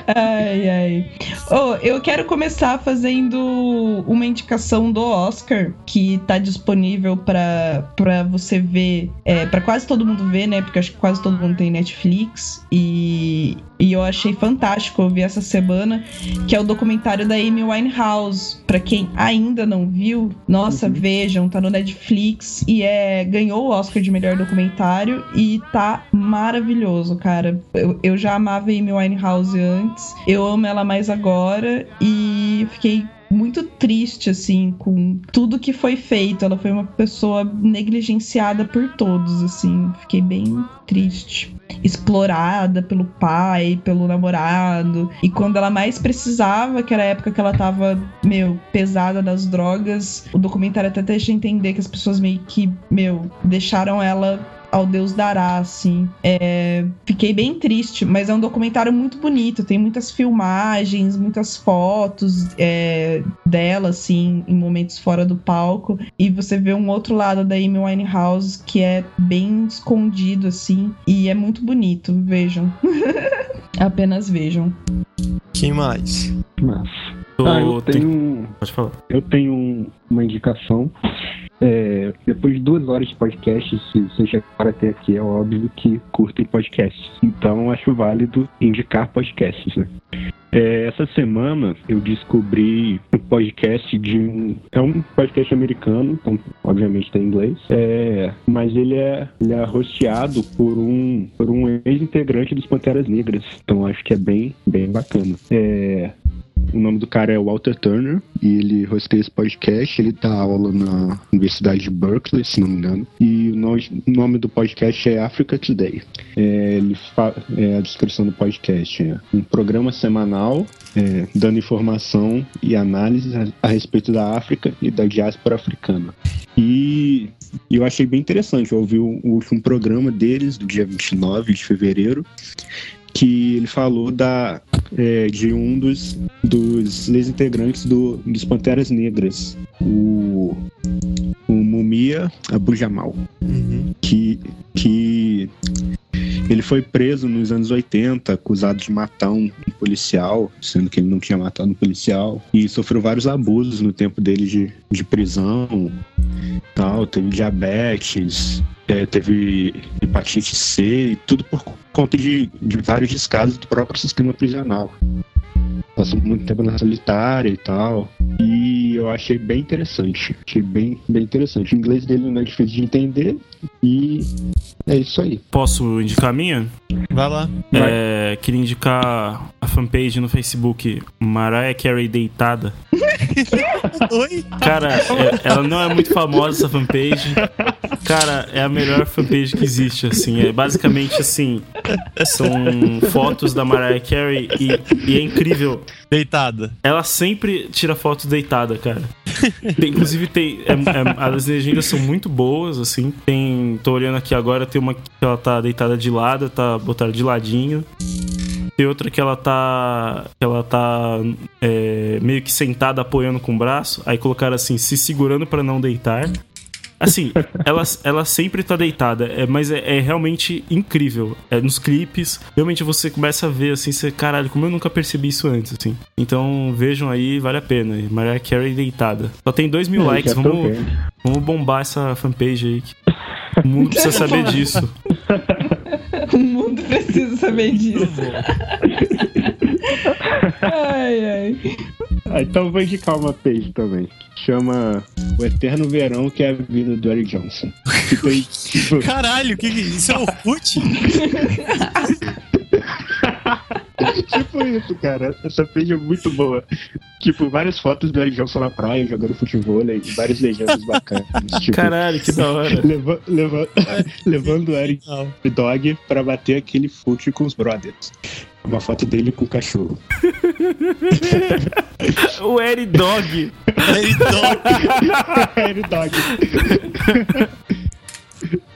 Ai, ai. Oh, eu quero começar fazendo uma indicação do Oscar que tá disponível pra pra você ver, é, para quase todo mundo ver, né? Porque acho que quase todo mundo tem Netflix e, e eu achei fantástico ouvir essa semana, que é o documentário da Amy Winehouse. Pra quem ainda não viu, nossa, Uhum. vejam, tá no Netflix e é ganhou o Oscar de melhor documentário e tá maravilhoso, cara. Eu, eu já amava Amy Winehouse antes, eu amo ela mais agora e fiquei muito triste, assim, com tudo que foi feito. Ela foi uma pessoa negligenciada por todos, assim. Fiquei bem triste. Explorada pelo pai, pelo namorado. E quando ela mais precisava, que era a época que ela tava, meu, pesada das drogas, o documentário até deixa entender que as pessoas meio que, meu, deixaram ela ao Deus dará, assim. É, fiquei bem triste, mas é um documentário muito bonito. Tem muitas filmagens, muitas fotos é, dela, assim, em momentos fora do palco. E você vê um outro lado da Amy Winehouse que é bem escondido, assim. E é muito bonito. Vejam. Apenas vejam. Quem mais? Mas. Ah, eu tenho, Pode falar. eu tenho um- uma indicação. É, depois de duas horas de podcast, se você chegar até aqui, é óbvio que curtem podcasts. Então, acho válido indicar podcasts, né? É, essa semana eu descobri um podcast de um. É um podcast americano, então obviamente tem inglês. É, mas ele é, ele é hosteado por um, por um ex-integrante dos Panteras Negras. Então acho que é bem, bem bacana. É, o nome do cara é Walter Turner e ele hosteia esse podcast. Ele dá aula na Universidade de Berkeley, se não me engano. E o nome, do podcast é Africa Today. É, ele é, a descrição do podcast é um programa semanal é, dando informação e análise a, a respeito da África e da diáspora africana. E eu achei bem interessante. Eu ouvi o, o último programa deles, do dia 29 de fevereiro, que ele falou da, é, de um dos, dos ex-integrantes do, dos Panteras Negras, o, o Mumia Abu Jamal, que, que ele foi preso nos anos 80, acusado de matar um, policial, sendo que ele não tinha matado um policial, e sofreu vários abusos no tempo dele de, de prisão, tal, teve diabetes, é, teve hepatite C, e tudo por conta de, de vários descasos do próprio sistema prisional. Passou muito tempo na solitária e tal. Eu achei bem interessante. Achei bem, bem interessante. O inglês dele não é difícil de entender. E é isso aí. Posso indicar a minha? Vai lá. É, queria indicar a fanpage no Facebook Mariah Carey Deitada. Oi? Cara, é- ela não é muito famosa essa fanpage. Cara, é a melhor fanpage que existe, assim. É basicamente assim. São fotos da Mariah Carey e, e é incrível. Deitada. Ela sempre tira fotos deitada, cara. Tem- inclusive tem. é- é- as legendas são muito boas, assim. Tem. Tô olhando aqui agora, tem uma que ela tá deitada de lado, tá botada de ladinho. Tem outra que ela tá. que ela tá é, meio que sentada apoiando com o braço. Aí colocaram assim, se segurando pra não deitar. Assim, ela, ela sempre tá deitada, é, mas é, é realmente incrível. É, nos clipes, realmente você começa a ver assim, você, caralho, como eu nunca percebi isso antes, assim. Então vejam aí, vale a pena. Mariah Carey deitada. Só tem 2 mil É, likes, vamos, vamos bombar essa fanpage aí. que O mundo precisa saber disso. O mundo precisa saber disso. Ai, ai. Ah, então vou indicar uma page também. Que chama O Eterno Verão, que é a vida do Eric Johnson. Que tem, tipo, Caralho, que que- isso é Orkut? tipo isso, cara. Essa page é muito boa. Tipo, várias fotos do Eric Johnson na praia, jogando futebol, e várias legendas bacanas. Tipo, Caralho, que da hora. leva- leva- levando o Eric Dog pra bater aquele fute com os brothers. Uma foto dele com o cachorro. O Eri Dog. Eric Dog.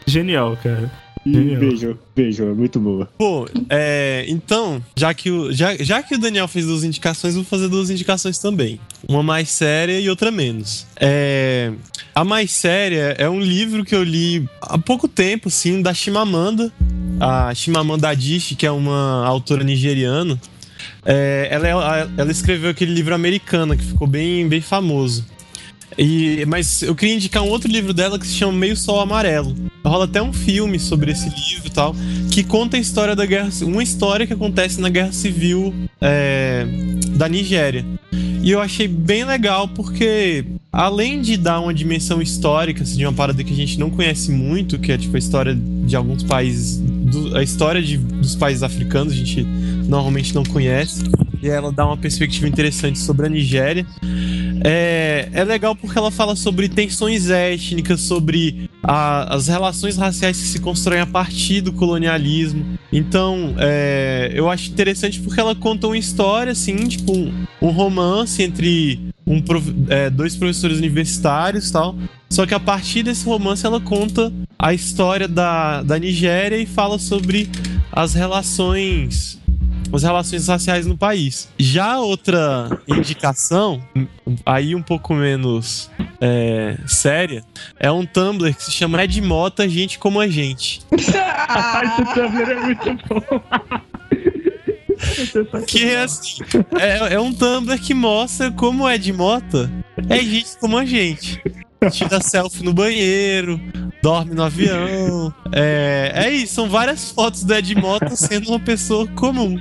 Genial, cara. E Genial. Vejam, vejam, é muito boa. Pô, é, então, já que, o, já, já que o Daniel fez duas indicações, vou fazer duas indicações também. Uma mais séria e outra menos. É, a mais séria é um livro que eu li há pouco tempo, assim, da Chimamanda. A Chimamanda Adichie, que é uma autora nigeriana. É, ela, é- ela escreveu aquele livro americano que ficou bem, bem famoso. E, mas eu queria indicar um outro livro dela que se chama Meio Sol Amarelo. Rola até um filme sobre esse livro e tal, que conta a história da guerra, uma história que acontece na guerra civil é, da Nigéria. E eu achei bem legal porque, além de dar uma dimensão histórica, assim, de uma parada que a gente não conhece muito, que é tipo a história de alguns países, do- a história de- dos países africanos, a gente normalmente não conhece. E ela dá uma perspectiva interessante sobre a Nigéria. É, é legal porque ela fala sobre tensões étnicas, sobre a- as relações raciais que se constroem a partir do colonialismo. Então, é, eu acho interessante porque ela conta uma história, assim, tipo, um, um romance entre um é, dois professores universitários tal. Só que a partir desse romance ela conta a história da, da Nigéria e fala sobre as relações as relações raciais no país. Já outra indicação, aí um pouco menos é, séria, é um Tumblr que se chama Ed Mota Gente Como a Gente. Esse Tumblr é muito bom. Que é assim, é, é um Tumblr que mostra como o Ed Mota é gente como a gente. Tira selfie no banheiro, dorme no avião. É, é isso, são várias fotos do Ed Mota sendo uma pessoa comum.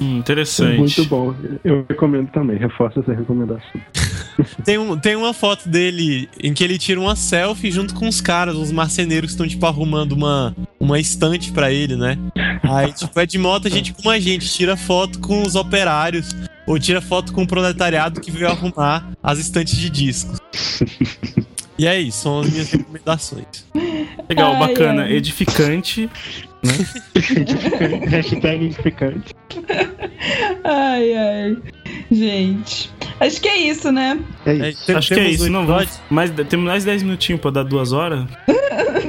Hum, interessante. Muito bom. Eu recomendo também, reforço essa recomendação. Tem, um, tem uma foto dele em que ele tira uma selfie junto com os caras, os marceneiros que estão, tipo, arrumando uma, uma estante pra ele, né? Aí, tipo, é de moto a gente como a gente, tira foto com os operários, ou tira foto com o proletariado que veio arrumar as estantes de discos. E é isso, são as minhas recomendações. Legal, Ai, bacana, ai. edificante. Hashtag edificante. Ai, ai. Gente. Acho que é isso, né? É É, isso. tem- Acho que é isso, não vamos. Mas temos mais 10 minutinhos pra dar duas horas.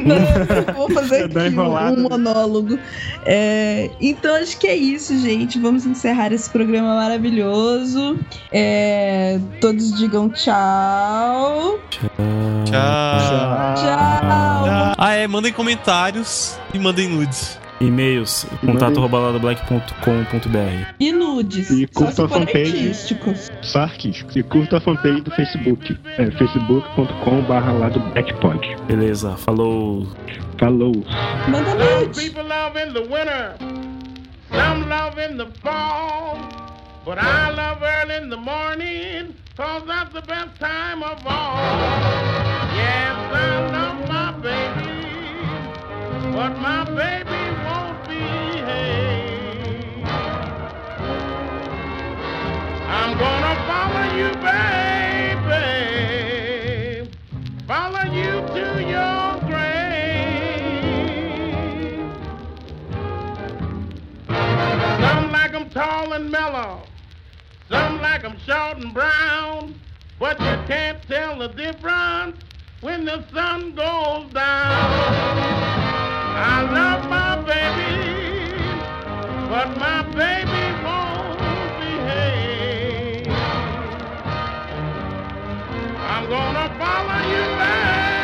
Não, vou fazer aqui um, um monólogo. É, então acho que é isso, gente. Vamos encerrar esse programa maravilhoso. É, todos digam tchau. Tchau. Tchau. Ah, é, mandem comentários e mandem nudes. E-mails, contato arroba ladoblack.com.br. E nudes. E curta a fanpage. Só. E curta a fanpage do Facebook. É facebook.com.br lado Blackpod. Beleza, falou. Falou. Manda Some nude. people love in the winter, some love in the fall. But I love early in the morning, cause that's the best time of all. Yes, I love my baby, but my baby won't behave. I'm gonna follow you, baby, follow you to your grave. Some like 'em tall and mellow, some like 'em short and brown, but you can't tell the difference when the sun goes down. I love my baby, but my baby won't behave. I'm gonna follow you back.